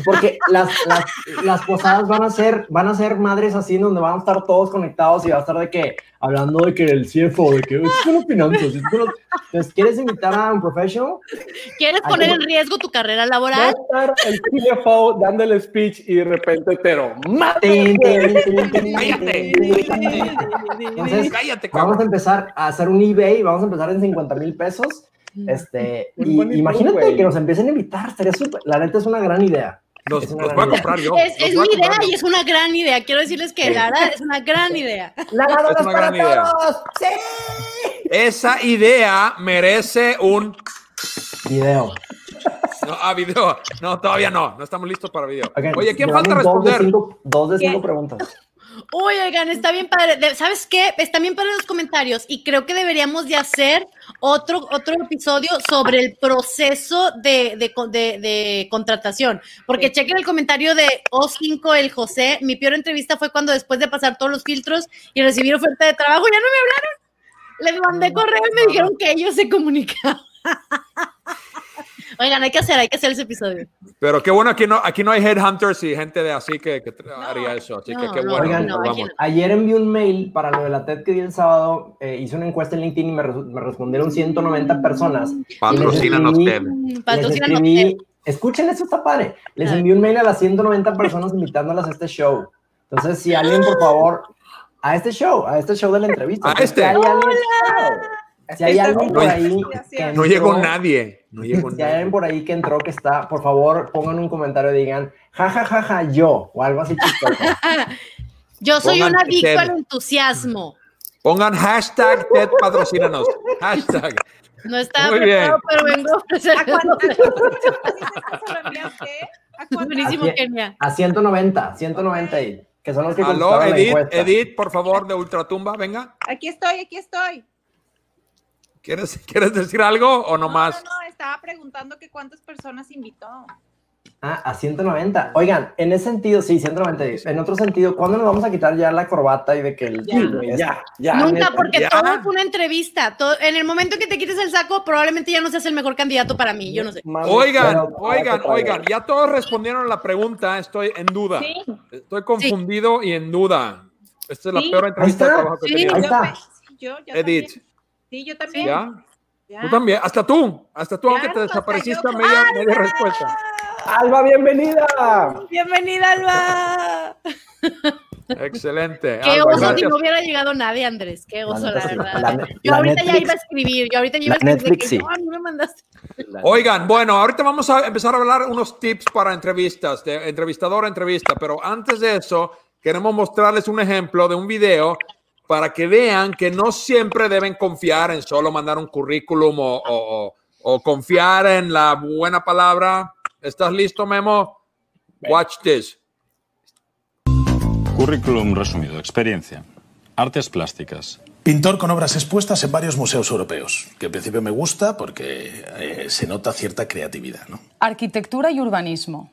porque las, las, las posadas van a ser, van a ser madres así donde van a estar todos conectados y va a estar de que, hablando de que el CFO, de que las finanzas. los-". Entonces, ¿quieres invitar a un professional? ¿Quieres poner en riesgo tu carrera Va a laboral? estar el CFO dando el speech y de repente tin, tin, Cállate. Entonces, Cállate, vamos a empezar a hacer un eBay, vamos a empezar en 50 mil pesos. Este, y imagínate que nos empiecen a invitar, estaría súper, la neta es una gran idea. Los, voy a comprar yo. Es, a mi idea comprar y es una gran idea. Quiero decirles que la verdad es una gran idea. ¡La Es una gran idea. Esa idea merece un Video. no, ah, video. No, todavía no. No estamos listos para video. Oye, ¿quién falta dos de responder? cinco- Dos de cinco preguntas. Uy, oigan, está bien padre. ¿Sabes qué? Está bien padre los comentarios y creo que deberíamos de hacer otro, otro episodio sobre el proceso de, de, de contratación. Porque chequen el comentario de O5, el José. Mi peor entrevista fue cuando después de pasar todos los filtros y recibir oferta de trabajo, ya no me hablaron. Les mandé correo y me dijeron que ellos se comunicaban. Oigan, hay que hacer, hay que hacer ese episodio. Pero qué bueno, aquí no, aquí no hay headhunters y gente de así que, que haría eso. Así que no, qué no, bueno. Oigan, no, vamos. Ayer envié un mail para lo de la TED que di el sábado. eh, hice una encuesta en LinkedIn y me, me respondieron 190 personas. Patrocínanos, Y les Ted. Les Patrocínanos. escribí, escuchen, eso está padre. Les envié un mail a las 190 personas invitándolas a este show. Entonces, si alguien, por favor, a este show, a este show de la entrevista. A este. Alguien, si hay alguien por No, ahí que No llegó nadie. No llegó Si hay alguien por ahí que entró que está, por favor, pongan un comentario y digan, ja, ja, ja, ja, yo, o algo así chistoso. Yo soy Pongan un adicto Ted. al entusiasmo. Pongan hashtag Ted patrocínanos. Hashtag. No estaba Muy preparado, bien. pero vengo a ofrecer. ¿A enviaste? ¿A cuántas? Buenísimo, Así- Kenia. A 190, 190, y- que son los que Aló, Edith. Edith, por favor, de Ultratumba, venga. Aquí estoy, aquí estoy. ¿Quieres, ¿Quieres decir algo o no más? No, no, estaba preguntando que cuántas personas invitó. Ah, a 190. Oigan, en ese sentido, sí, 190. En otro sentido, ¿cuándo nos vamos a quitar ya la corbata y de que el... Ya. es- Ya, ya. Nunca, porque ya. todo fue una entrevista. Todo- en el momento que te quites el saco, probablemente ya no seas el mejor candidato para mí. Yo no sé. Oigan, Pero- oigan, oigan, ya todos respondieron la pregunta, estoy en duda. Sí, Estoy confundido y en duda. Esta es la Sí. peor entrevista de Ahí está. trabajo que he Sí. tenido. Ahí está. sí, yo, yo Edith, también. Sí, yo también. ¿ya? Ya. Tú también, hasta tú, hasta tú, aunque te desapareciste a yo. media, media respuesta. Alba, bienvenida. Bienvenida, Alba. Excelente. Qué Alba, oso si gracias. no hubiera llegado nadie, Andrés. Qué oso, la, verdad. La- yo la ahorita ya Netflix- iba a escribir. Yo ahorita ya iba a escribir. Netflix, que, sí. no, me mandaste. Oigan, bueno, ahorita vamos a empezar a hablar unos tips para entrevistas, de entrevistador a entrevista, pero antes de eso, queremos mostrarles un ejemplo de un video para que vean que no siempre deben confiar en solo mandar un currículum o, o- o- o confiar en la buena palabra. ¿Estás listo, Memo? Watch this. Currículum resumido. Experiencia. Artes plásticas. Pintor con obras expuestas en varios museos europeos, que en principio me gusta porque eh, se nota cierta creatividad. ¿no? Arquitectura y urbanismo.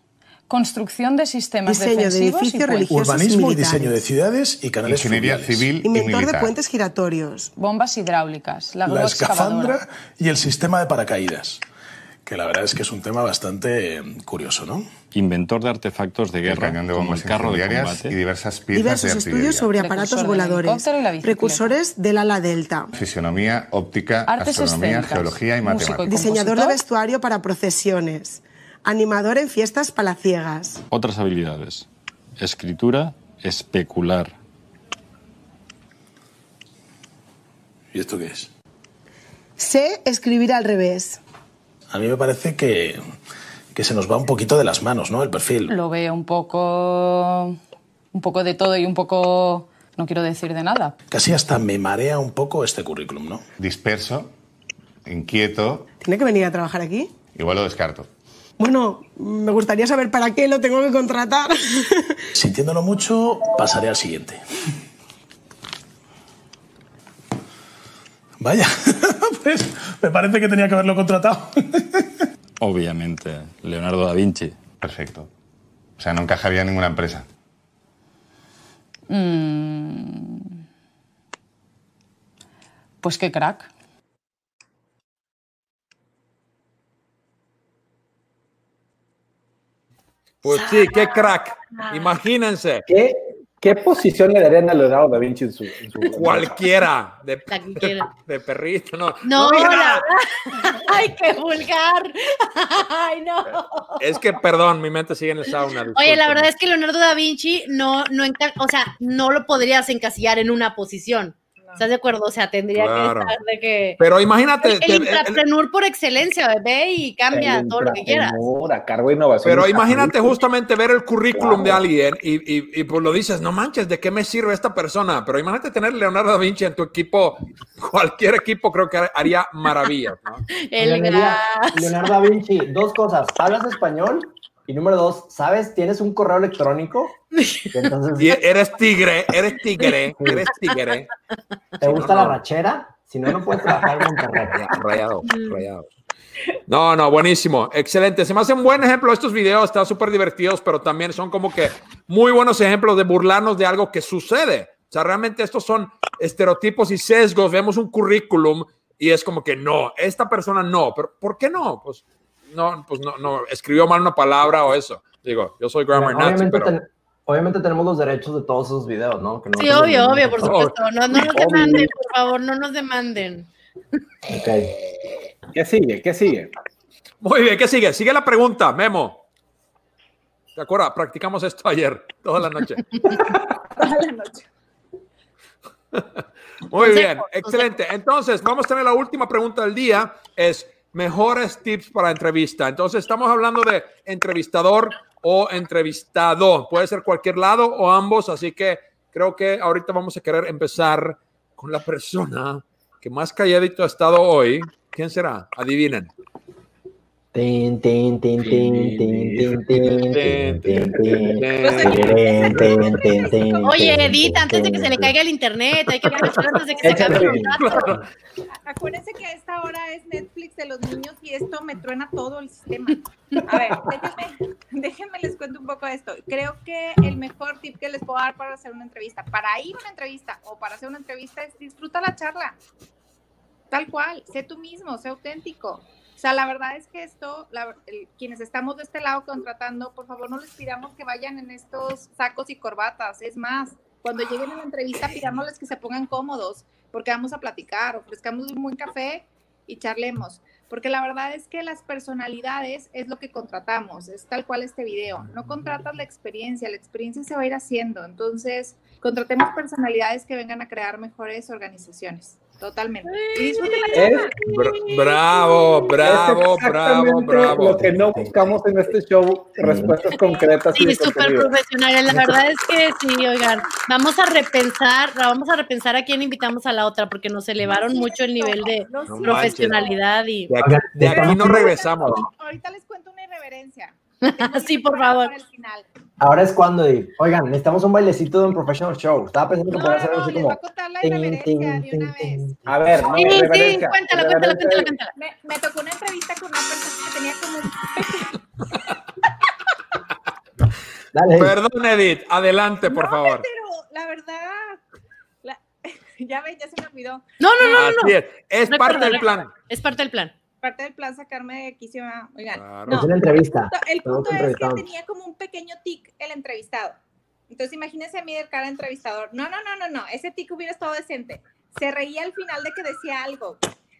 Construcción de sistemas Diseño de defensivos y edificios puentes. religiosos Urbanismo y diseño de ciudades y canales Ingeniería fluviales. civil y Inventor de militar. puentes giratorios. Bombas hidráulicas. La, La excavadora. escafandra y el sistema de paracaídas. que la verdad es que es un tema bastante eh, curioso, ¿no? Inventor de artefactos de guerra, cañón de como el bombas carro de combate. y diversas piezas Diversos de estudios sobre aparatos Precursor voladores, y precursores del ala delta, Fisionomía, óptica, Artes astronomía, geología y y matemáticas. diseñador de vestuario para procesiones, animador en fiestas palaciegas, Otras habilidades. Escritura, especular. ¿Y esto qué es? sé escribir al revés. A mí me parece que, que se nos va un poquito de las manos, ¿no? El perfil. Lo veo un poco. un poco de todo y un poco. no quiero decir de nada. Casi hasta me marea un poco este currículum, ¿no? Disperso, inquieto, ¿Tiene que venir a trabajar aquí? igual lo descarto. Bueno, me gustaría saber para qué lo tengo que contratar. Sintiéndolo mucho, pasaré al siguiente. Vaya, pues me parece que tenía que haberlo contratado. Obviamente, Leonardo da Vinci. Perfecto. O sea, no encajaría en ninguna empresa. Mm. Pues qué crack. Pues sí, qué crack. Imagínense. ¿Qué, qué posición le darían a Leonardo da Vinci en su... en su- Cualquiera. De, La que quiera. de perrito, no. No, diga la. Ay, qué vulgar. Ay, no. Es que, perdón, mi mente sigue en el sauna. Oye, la verdad es que Leonardo da Vinci no, no enca- o sea, no lo podrías encasillar en una posición. ¿Estás de acuerdo? O sea, tendría Claro. que estar de que. Pero imagínate. El, el el- intrapreneur por excelencia, ve y cambia todo lo que quieras. a cargo de innovación. Pero imagínate justamente ver el currículum Claro. de alguien y, y, y, pues lo dices, no manches, ¿de qué me sirve esta persona? Pero imagínate tener Leonardo da Vinci en tu equipo, cualquier equipo creo que haría maravillas, ¿no? El. Leonardo da Vinci, dos cosas. ¿Hablas español? Y número dos, ¿sabes? ¿Tienes un correo electrónico? Entonces, eres tigre, eres tigre, eres tigre. ¿te gusta no, la no. rachera? Si no, no puedes trabajar en Monterrey. Rayado, rayado. No, no, buenísimo, excelente. Se me hace un buen ejemplo estos videos, están súper divertidos, pero también son como que muy buenos ejemplos de burlarnos de algo que sucede. O sea, realmente estos son estereotipos y sesgos. Vemos un currículum y es como que no, esta persona no, pero ¿por qué no? Pues no, pues no, no, escribió mal una palabra o eso. Digo, yo soy grammar nazi, obviamente, pero... ten- obviamente tenemos los derechos de todos esos videos, ¿no? Que no Sí, obvio, ningún- obvio, por supuesto. No, no nos Obvio. demanden, por favor, no nos demanden. Ok. ¿Qué sigue? ¿Qué sigue? Muy bien, ¿qué sigue? Sigue la pregunta, Memo. ¿Te acuerdas? Practicamos esto ayer, toda la noche. Toda la noche. Muy bien, excelente. Entonces, vamos a tener la última pregunta del día. Es mejores tips para entrevista. Entonces, estamos hablando de entrevistador o entrevistado. Puede ser cualquier lado o ambos. Así que creo que ahorita vamos a querer empezar con la persona que más calladito ha estado hoy. ¿Quién será? Adivinen. Oye, Edita, antes de que se le caiga el internet, hay que aprovechar antes de que se caiga el contrato. Acuérdense que a esta hora es Netflix de los niños y esto me truena todo el sistema. A ver, déjenme, les cuento un poco esto. Creo que el mejor tip que les puedo dar para hacer una entrevista, para ir a una entrevista o para hacer una entrevista es disfruta la charla. Tal cual, sé tú mismo, sé auténtico sea, la verdad es que esto, la- el- quienes estamos de este lado contratando, por favor no les pidamos que vayan en estos sacos y corbatas. Es más, cuando lleguen a la entrevista, pidámosles que se pongan cómodos, porque vamos a platicar, ofrezcamos un buen café y charlemos. Porque la verdad es que las personalidades es lo que contratamos, es tal cual este video. No contratas la experiencia, la experiencia se va a ir haciendo. Entonces, contratemos personalidades que vengan a crear mejores organizaciones. Totalmente. Y Es, bravo, bravo, es bravo, bravo. Lo que no buscamos en este show, respuestas concretas. Sí, súper profesionales. La verdad es que sí, oigan. Vamos a repensar, vamos a repensar a quién invitamos a la otra, porque nos elevaron mucho el nivel de profesionalidad y. De aquí, de aquí no regresamos. Ahorita les cuento una irreverencia. Sí, por favor. Ahora es cuando, Edith. Oigan, necesitamos un bailecito de un professional show. Estaba pensando que No, podía no, ser algo no, así como. voy a contar la tin, irreverencia tin, de tin, una tin. vez. A ver, no, Sí, sí, cuéntala, cuéntala, reverencia. cuéntala, cuéntala. Me, me tocó una entrevista con una persona que tenía como Dale. Perdón, Edith, adelante, por No, favor. Pero la verdad, la- ya ven, ya se me olvidó. No, no, no, no. Es, es parte del plan. Es parte del plan. Parte del plan sacarme de quicio. ¿verdad? Oigan, Claro. no, Es una entrevista. El punto, el Estamos punto es que tenía como un pequeño tic el entrevistado. Entonces imagínense a mí del cara entrevistador. No, no, no, no, no. Ese tic hubiera estado decente. Se reía al final de que decía algo.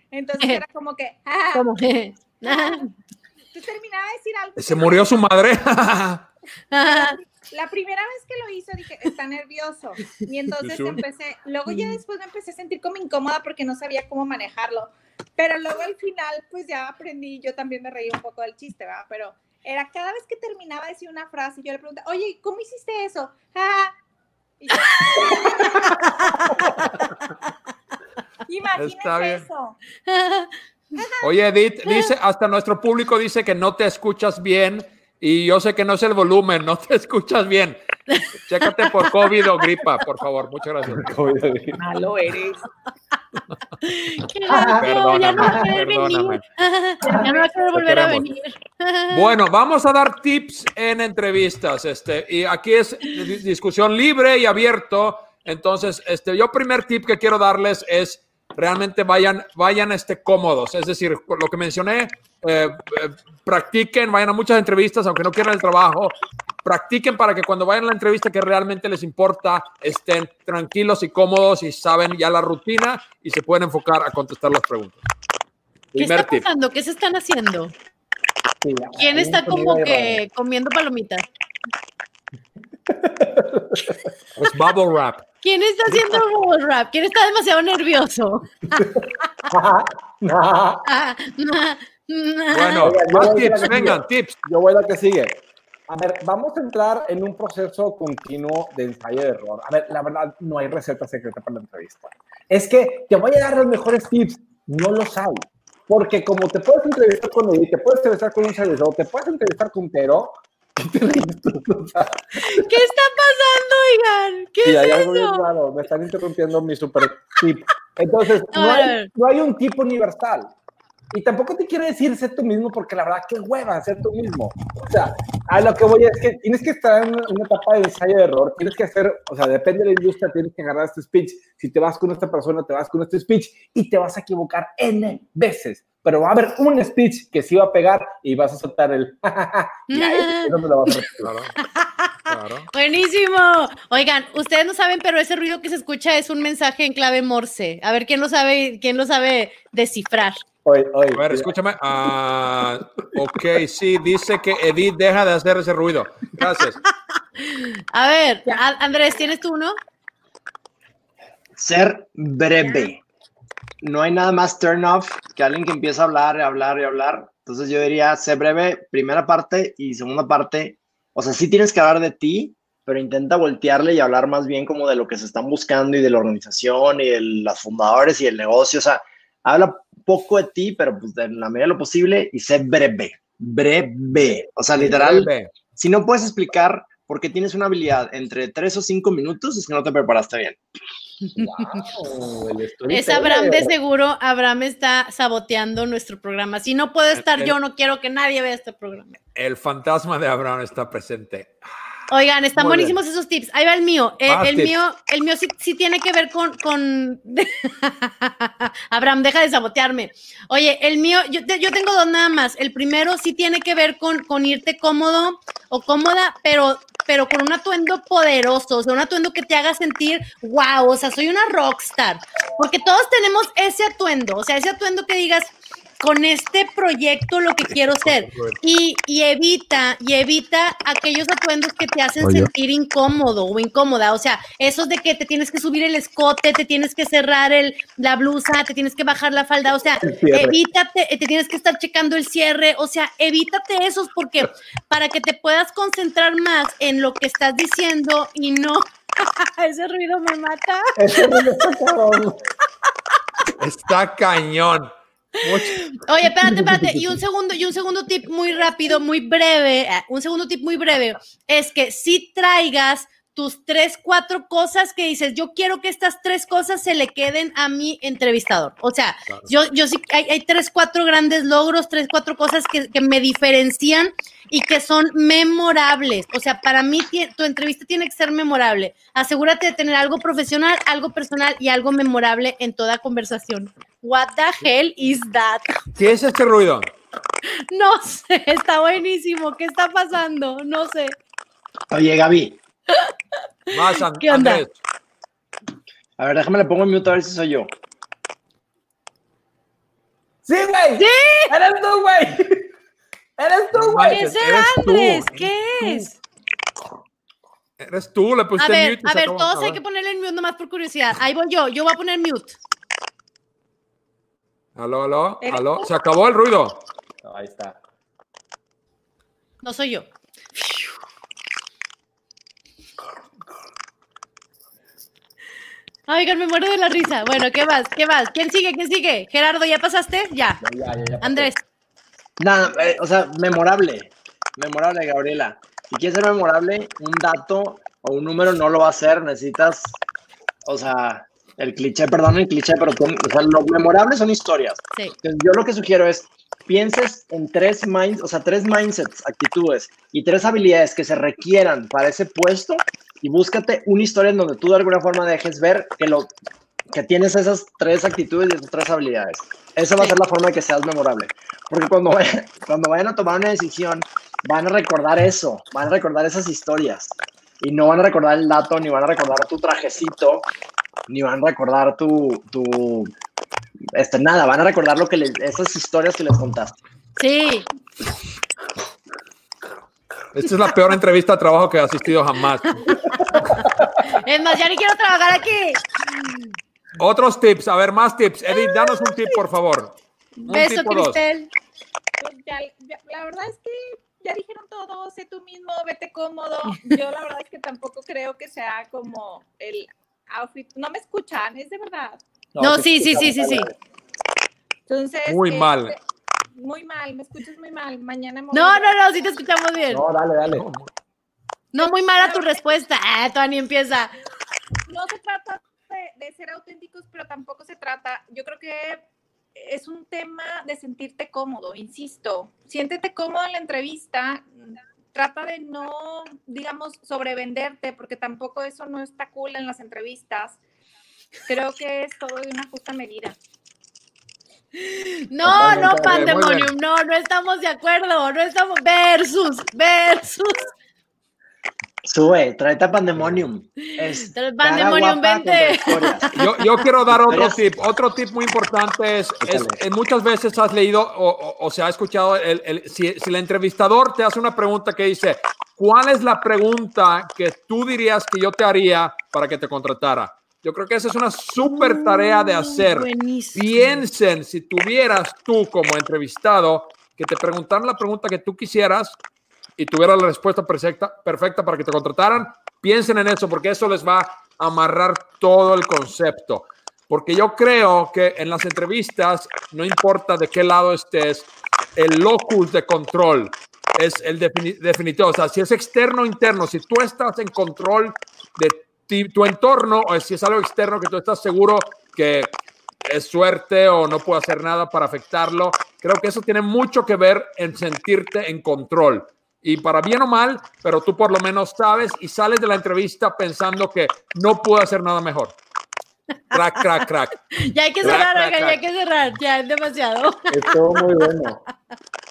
Entonces era como que, ah, terminaba de decir algo. Se murió su madre. La primera vez que lo hizo dije, está nervioso. Y entonces empecé, luego ya después me empecé a sentir como incómoda porque no sabía cómo manejarlo. Pero luego al final, pues ya aprendí, yo también me reí un poco del chiste, ¿verdad? Pero era cada vez que terminaba de decir una frase, yo le preguntaba, oye, ¿cómo hiciste eso? Ah. Y yo- bien. eso. Oye, Edith, dice, hasta nuestro público dice que no te escuchas bien y yo sé que no es el volumen, no te escuchas bien. Chécate por COVID o gripa, por favor. Muchas gracias. Malo eres. ya no va a querer venir. Ya no va a querer volver a venir. Bueno, vamos a dar tips en entrevistas. Este, y aquí es di- discusión libre y abierto. Entonces, este, yo primer tip que quiero darles es realmente vayan, vayan este, cómodos. Es decir, lo que mencioné, eh, eh, practiquen, vayan a muchas entrevistas, aunque no quieran el trabajo. Practiquen para que cuando vayan a la entrevista que realmente les importa, estén tranquilos y cómodos y saben ya la rutina y se pueden enfocar a contestar las preguntas. ¿Qué Primer está tip. pasando? ¿Qué se están haciendo? ¿Quién está como que comiendo palomitas? Es bubble wrap. ¿Quién está haciendo bubble wrap? ¿Quién está demasiado nervioso? Bueno, más tips, vengan, tips. Yo voy a la que sigue. A ver, vamos a entrar en un proceso continuo de ensayo de error. A ver, la verdad, no hay receta secreta para la entrevista. Es que te voy a dar los mejores tips. No los hay. Porque como te puedes entrevistar con Edith, te puedes entrevistar con un servidor, te puedes entrevistar con Tero. ¿Qué está pasando, oigan? ¿Qué Sí, es hay algo bien eso? raro. Me están interrumpiendo mi super tip. Entonces, No, hay, no hay un tipo universal. Y tampoco te quiero decir ser tú mismo, porque la verdad, qué hueva ser tú mismo. O sea, a lo que voy es que tienes que estar en una, etapa de ensayo de error. Tienes que hacer, o sea, depende de la industria, tienes que agarrar este speech. Si te vas con esta persona, te vas con este speech y te vas a equivocar N veces. Pero va a haber un speech que sí va a pegar y vas a soltar el. y ahí es donde lo vas a repetir. Buenísimo. Oigan, ustedes no saben, pero ese ruido que se escucha es un mensaje en clave Morse. A ver quién lo sabe, quién lo sabe descifrar. Hoy, hoy. A ver, escúchame. Ah, ok, sí, dice que Edith deja de hacer ese ruido. Gracias. A ver, Andrés, ¿tienes tú uno? Ser breve. No hay nada más turn off que alguien que empieza a hablar y hablar y hablar. Entonces yo diría, ser breve, primera parte y segunda parte. O sea, sí tienes que hablar de ti, pero intenta voltearle y hablar más bien como de lo que se están buscando y de la organización y de las fundadores y el negocio. O sea, habla poco de ti, pero pues de la medida de lo posible y sé breve. Breve. O sea, literal, Breve. si no puedes explicar por qué tienes una habilidad entre tres o cinco minutos, es que no te preparaste bien. Es Abraham de seguro. Abraham está saboteando nuestro programa. Si no puedo estar el- yo, no quiero que nadie vea este programa. El fantasma de Abraham está presente. Oigan, están Muy buenísimos esos tips. Ahí va el mío. El, Más el tips. mío, el mío sí, sí tiene que ver con, con... Abraham, deja de sabotearme. Oye, el mío, yo, yo tengo dos nada más. El primero sí tiene que ver con, con irte cómodo o cómoda, pero, pero con un atuendo poderoso, o sea, un atuendo que te haga sentir, wow, o sea, soy una rockstar. Porque todos tenemos ese atuendo, o sea, ese atuendo que digas, con este proyecto lo que quiero ser. Y, y evita, y evita aquellos atuendos que te hacen Oye. sentir incómodo o incómoda. O sea, esos de que te tienes que subir el escote, te tienes que cerrar el, la blusa, te tienes que bajar la falda. O sea, evítate, te tienes que estar checando el cierre. O sea, evítate esos porque para que te puedas concentrar más en lo que estás diciendo y no. Ese ruido me mata. Está cañón. Oye, espérate, espérate. Y un segundo, y un segundo tip muy rápido, muy breve. eh, Un segundo tip muy breve es que si traigas tus tres, cuatro cosas que dices, yo quiero que estas tres cosas se le queden a mi entrevistador. O sea, yo, yo sí, hay, hay tres, cuatro grandes logros, tres, cuatro cosas que, que me diferencian y que son memorables. O sea, para mí tu entrevista tiene que ser memorable. Asegúrate de tener algo profesional, algo personal y algo memorable en toda conversación. What the hell is that? ¿Qué es este ruido? No sé, está buenísimo. ¿Qué está pasando? No sé. Oye, Gaby. Más, An- ¿Qué onda? Andrés. A ver, déjame le pongo en mute a ver si soy yo. ¡Sí, güey! ¡Sí! ¡Eres tú, güey! ¡Eres tú, güey! ¿Qué será. Andrés? ¿Qué es? Eres tú, le A pusiste ver, mute a ver, acabó. todos A hay que ponerle el mute nomás por curiosidad. Ahí voy yo, yo voy a poner mute. Aló, aló, ¿Eres aló. tú? Se acabó el ruido. Ahí está. No soy yo. Oigan, me muero de la risa. Bueno, ¿qué más? ¿Qué más? ¿Quién sigue? ¿Quién sigue? Gerardo, ¿ya pasaste? Ya. Ya, ya, ya. Andrés. Nada, eh, o sea, memorable. Memorable, Gabriela. Si quieres ser memorable, un dato o un número no lo va a hacer. Necesitas, o sea, el cliché, perdón el cliché, pero o sea, lo memorable son historias. Sí. Entonces, yo lo que sugiero es pienses en tres minds, o sea, tres mindsets, actitudes y tres habilidades que se requieran para ese puesto y búscate una historia en donde tú de alguna forma dejes ver que lo que tienes esas tres actitudes y esas tres habilidades. Eso va a ser la forma de que seas memorable. Porque cuando vayan, cuando vayan a tomar una decisión, van a recordar eso, van a recordar esas historias. Y no van a recordar el dato, ni van a recordar tu trajecito, ni van a recordar tu, tu este, nada, van a recordar lo que les, esas historias que les contaste. Sí. Esta es la peor entrevista de trabajo que he asistido jamás. Es más, ya ni quiero trabajar aquí. Otros tips, a ver, más tips. Edith, danos un tip, por favor. Un Beso. Cristel. Ya- ya- la verdad es que ya dijeron todo, sé tú mismo, vete cómodo. Yo la verdad es que tampoco creo que sea como el outfit. No me escuchan, es de verdad. No, sí, sí, sí, sí, sí. Entonces. Muy este, mal. Muy mal, me escuchas muy mal. Mañana me No, a- no, no, sí te escuchamos bien. No, dale, dale. No, muy mala tu respuesta. Ah, todavía ni empieza. no se trata de, de ser auténticos, pero tampoco se trata, yo creo que es un tema de sentirte cómodo, insisto, siéntete cómodo en la entrevista, trata de no, digamos, sobrevenderte, porque tampoco eso no está cool en las entrevistas. Creo que es todo de una justa medida. No, no, Totalmente, pandemonium, no, no estamos de acuerdo, no estamos. Versus, versus. Sube, tráete a Pandemonium. Es Pandemonium, guapa vente. contra historias. Yo, yo quiero dar otro tip. Otro tip muy importante es, es- es muchas veces has leído o, o- o se ha escuchado, el, el- si, si el entrevistador te hace una pregunta que dice, ¿cuál es la pregunta que tú dirías que yo te haría para que te contratara? Yo creo que esa es una súper tarea de hacer. Piensen si tuvieras tú como entrevistado que te preguntaran la pregunta que tú quisieras y tuvieras la respuesta perfecta, perfecta para que te contrataran, piensen en eso porque eso les va a amarrar todo el concepto. Porque yo creo que en las entrevistas, no importa de qué lado estés, el locus de control es el defini- definitivo. O sea, si es externo o interno, si tú estás en control de tu entorno o si es algo externo que tú estás seguro que es suerte o no puedo hacer nada para afectarlo, creo que eso tiene mucho que ver en sentirte en control. Y para bien o mal, pero tú por lo menos sabes y sales de la entrevista pensando que no puedo hacer nada mejor. Crack, crack, crack. Ya hay que Crack, cerrar, crack, ya hay que cerrar, ya es demasiado. Estuvo muy bueno.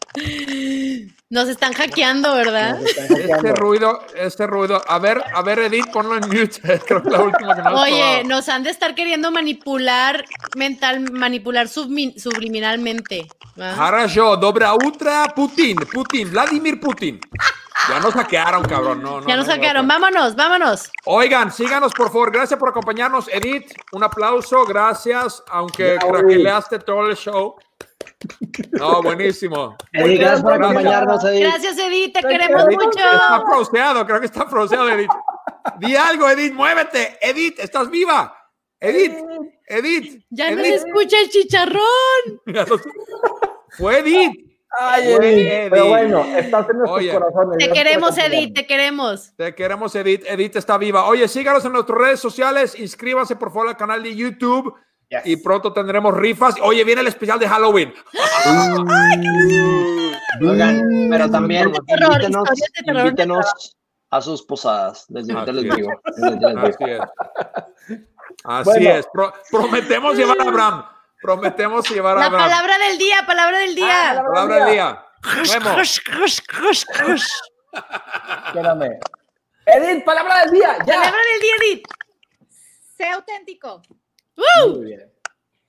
Nos están hackeando, ¿verdad? Están. Este ruido, este ruido. A ver, a ver, Edith, ponlo en mute. Oye, nos han de estar queriendo manipular mental, manipular subliminalmente. Ahora dobra otra, Putin, Putin, Vladimir Putin. Ya nos hackearon, cabrón. Ya nos hackearon. Vámonos, vámonos. Oigan, síganos, por favor. Gracias por acompañarnos, Edith. Un aplauso. Gracias, aunque craqueleaste todo el show. No, buenísimo. Edith, gracias por acompañarnos, Edith. Gracias, Edith, te queremos Edith, mucho. Está froseado, creo que está froseado, Edith. Di algo, Edith, muévete. Edith, estás viva. Edith, Edith. Ya no se escucha el chicharrón. Fue Edith. Ay, Fue Edith. Pero bueno, estás en nuestros Oye. corazones. Te queremos. Edith, te queremos. Te queremos, Edith. Edith está viva. Oye, síganos en nuestras redes sociales. Inscríbanse, por favor, al canal de YouTube. Y pronto tendremos rifas. Oye, viene el especial de Halloween. Oigan, pero también terror, invítenos, historias de terror. invítenos a sus posadas. Desde ahorita les digo. Así es. Así Bueno. es. Pro- prometemos llevar a Abraham. Prometemos llevar a La Abraham. palabra del día, palabra del día. Palabra del día. Espérame. Edith, palabra del día. Ya. Palabra del día, Edith. Sé auténtico. Muy bien.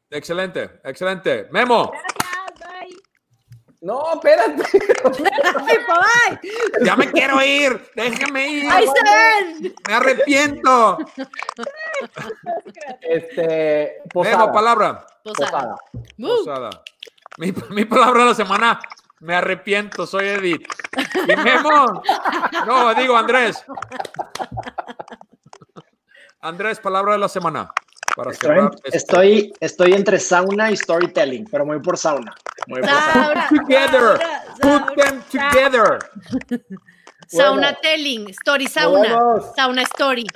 Excelente, excelente. Memo. No, espérate. Ya me quiero ir. Déjame ir. Ahí se ven. Me arrepiento. Este. Posada. Memo, palabra. Posada. Posada. Mi, mi palabra de la semana. Me arrepiento, soy Edith. Y Memo. No, digo Andrés. Andrés, palabra de la semana. Para Estoy, cerrar estoy, estoy entre sauna y storytelling, pero muy por sauna. Muy por sauna. Put together. Put them together. Sauna telling, story sauna. Sauna story.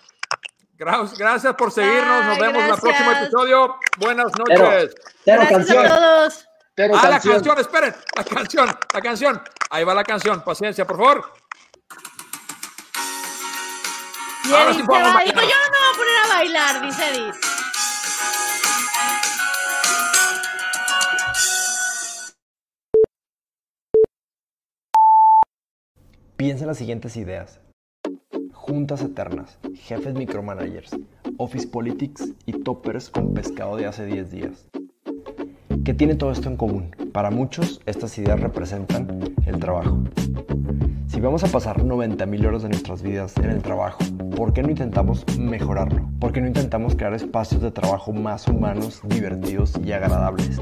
Gra- Gracias por seguirnos. Nos vemos en el próximo episodio. Buenas Pero- noches. pero Gracias canción. a todos. Pero ah, la canción. esperen. La canción, la canción. Ahí va la canción. Paciencia, por favor. Y Ahora Edith sí yo no me voy a poner a bailar, dice Edith. Piensa en las siguientes ideas. Juntas eternas, jefes micromanagers, office politics y toppers con pescado de hace 10 días. ¿Qué tiene todo esto en común? Para muchos, estas ideas representan el trabajo. Si vamos a pasar 90.000 horas de nuestras vidas en el trabajo, ¿por qué no intentamos mejorarlo? ¿Por qué no intentamos crear espacios de trabajo más humanos, divertidos y agradables?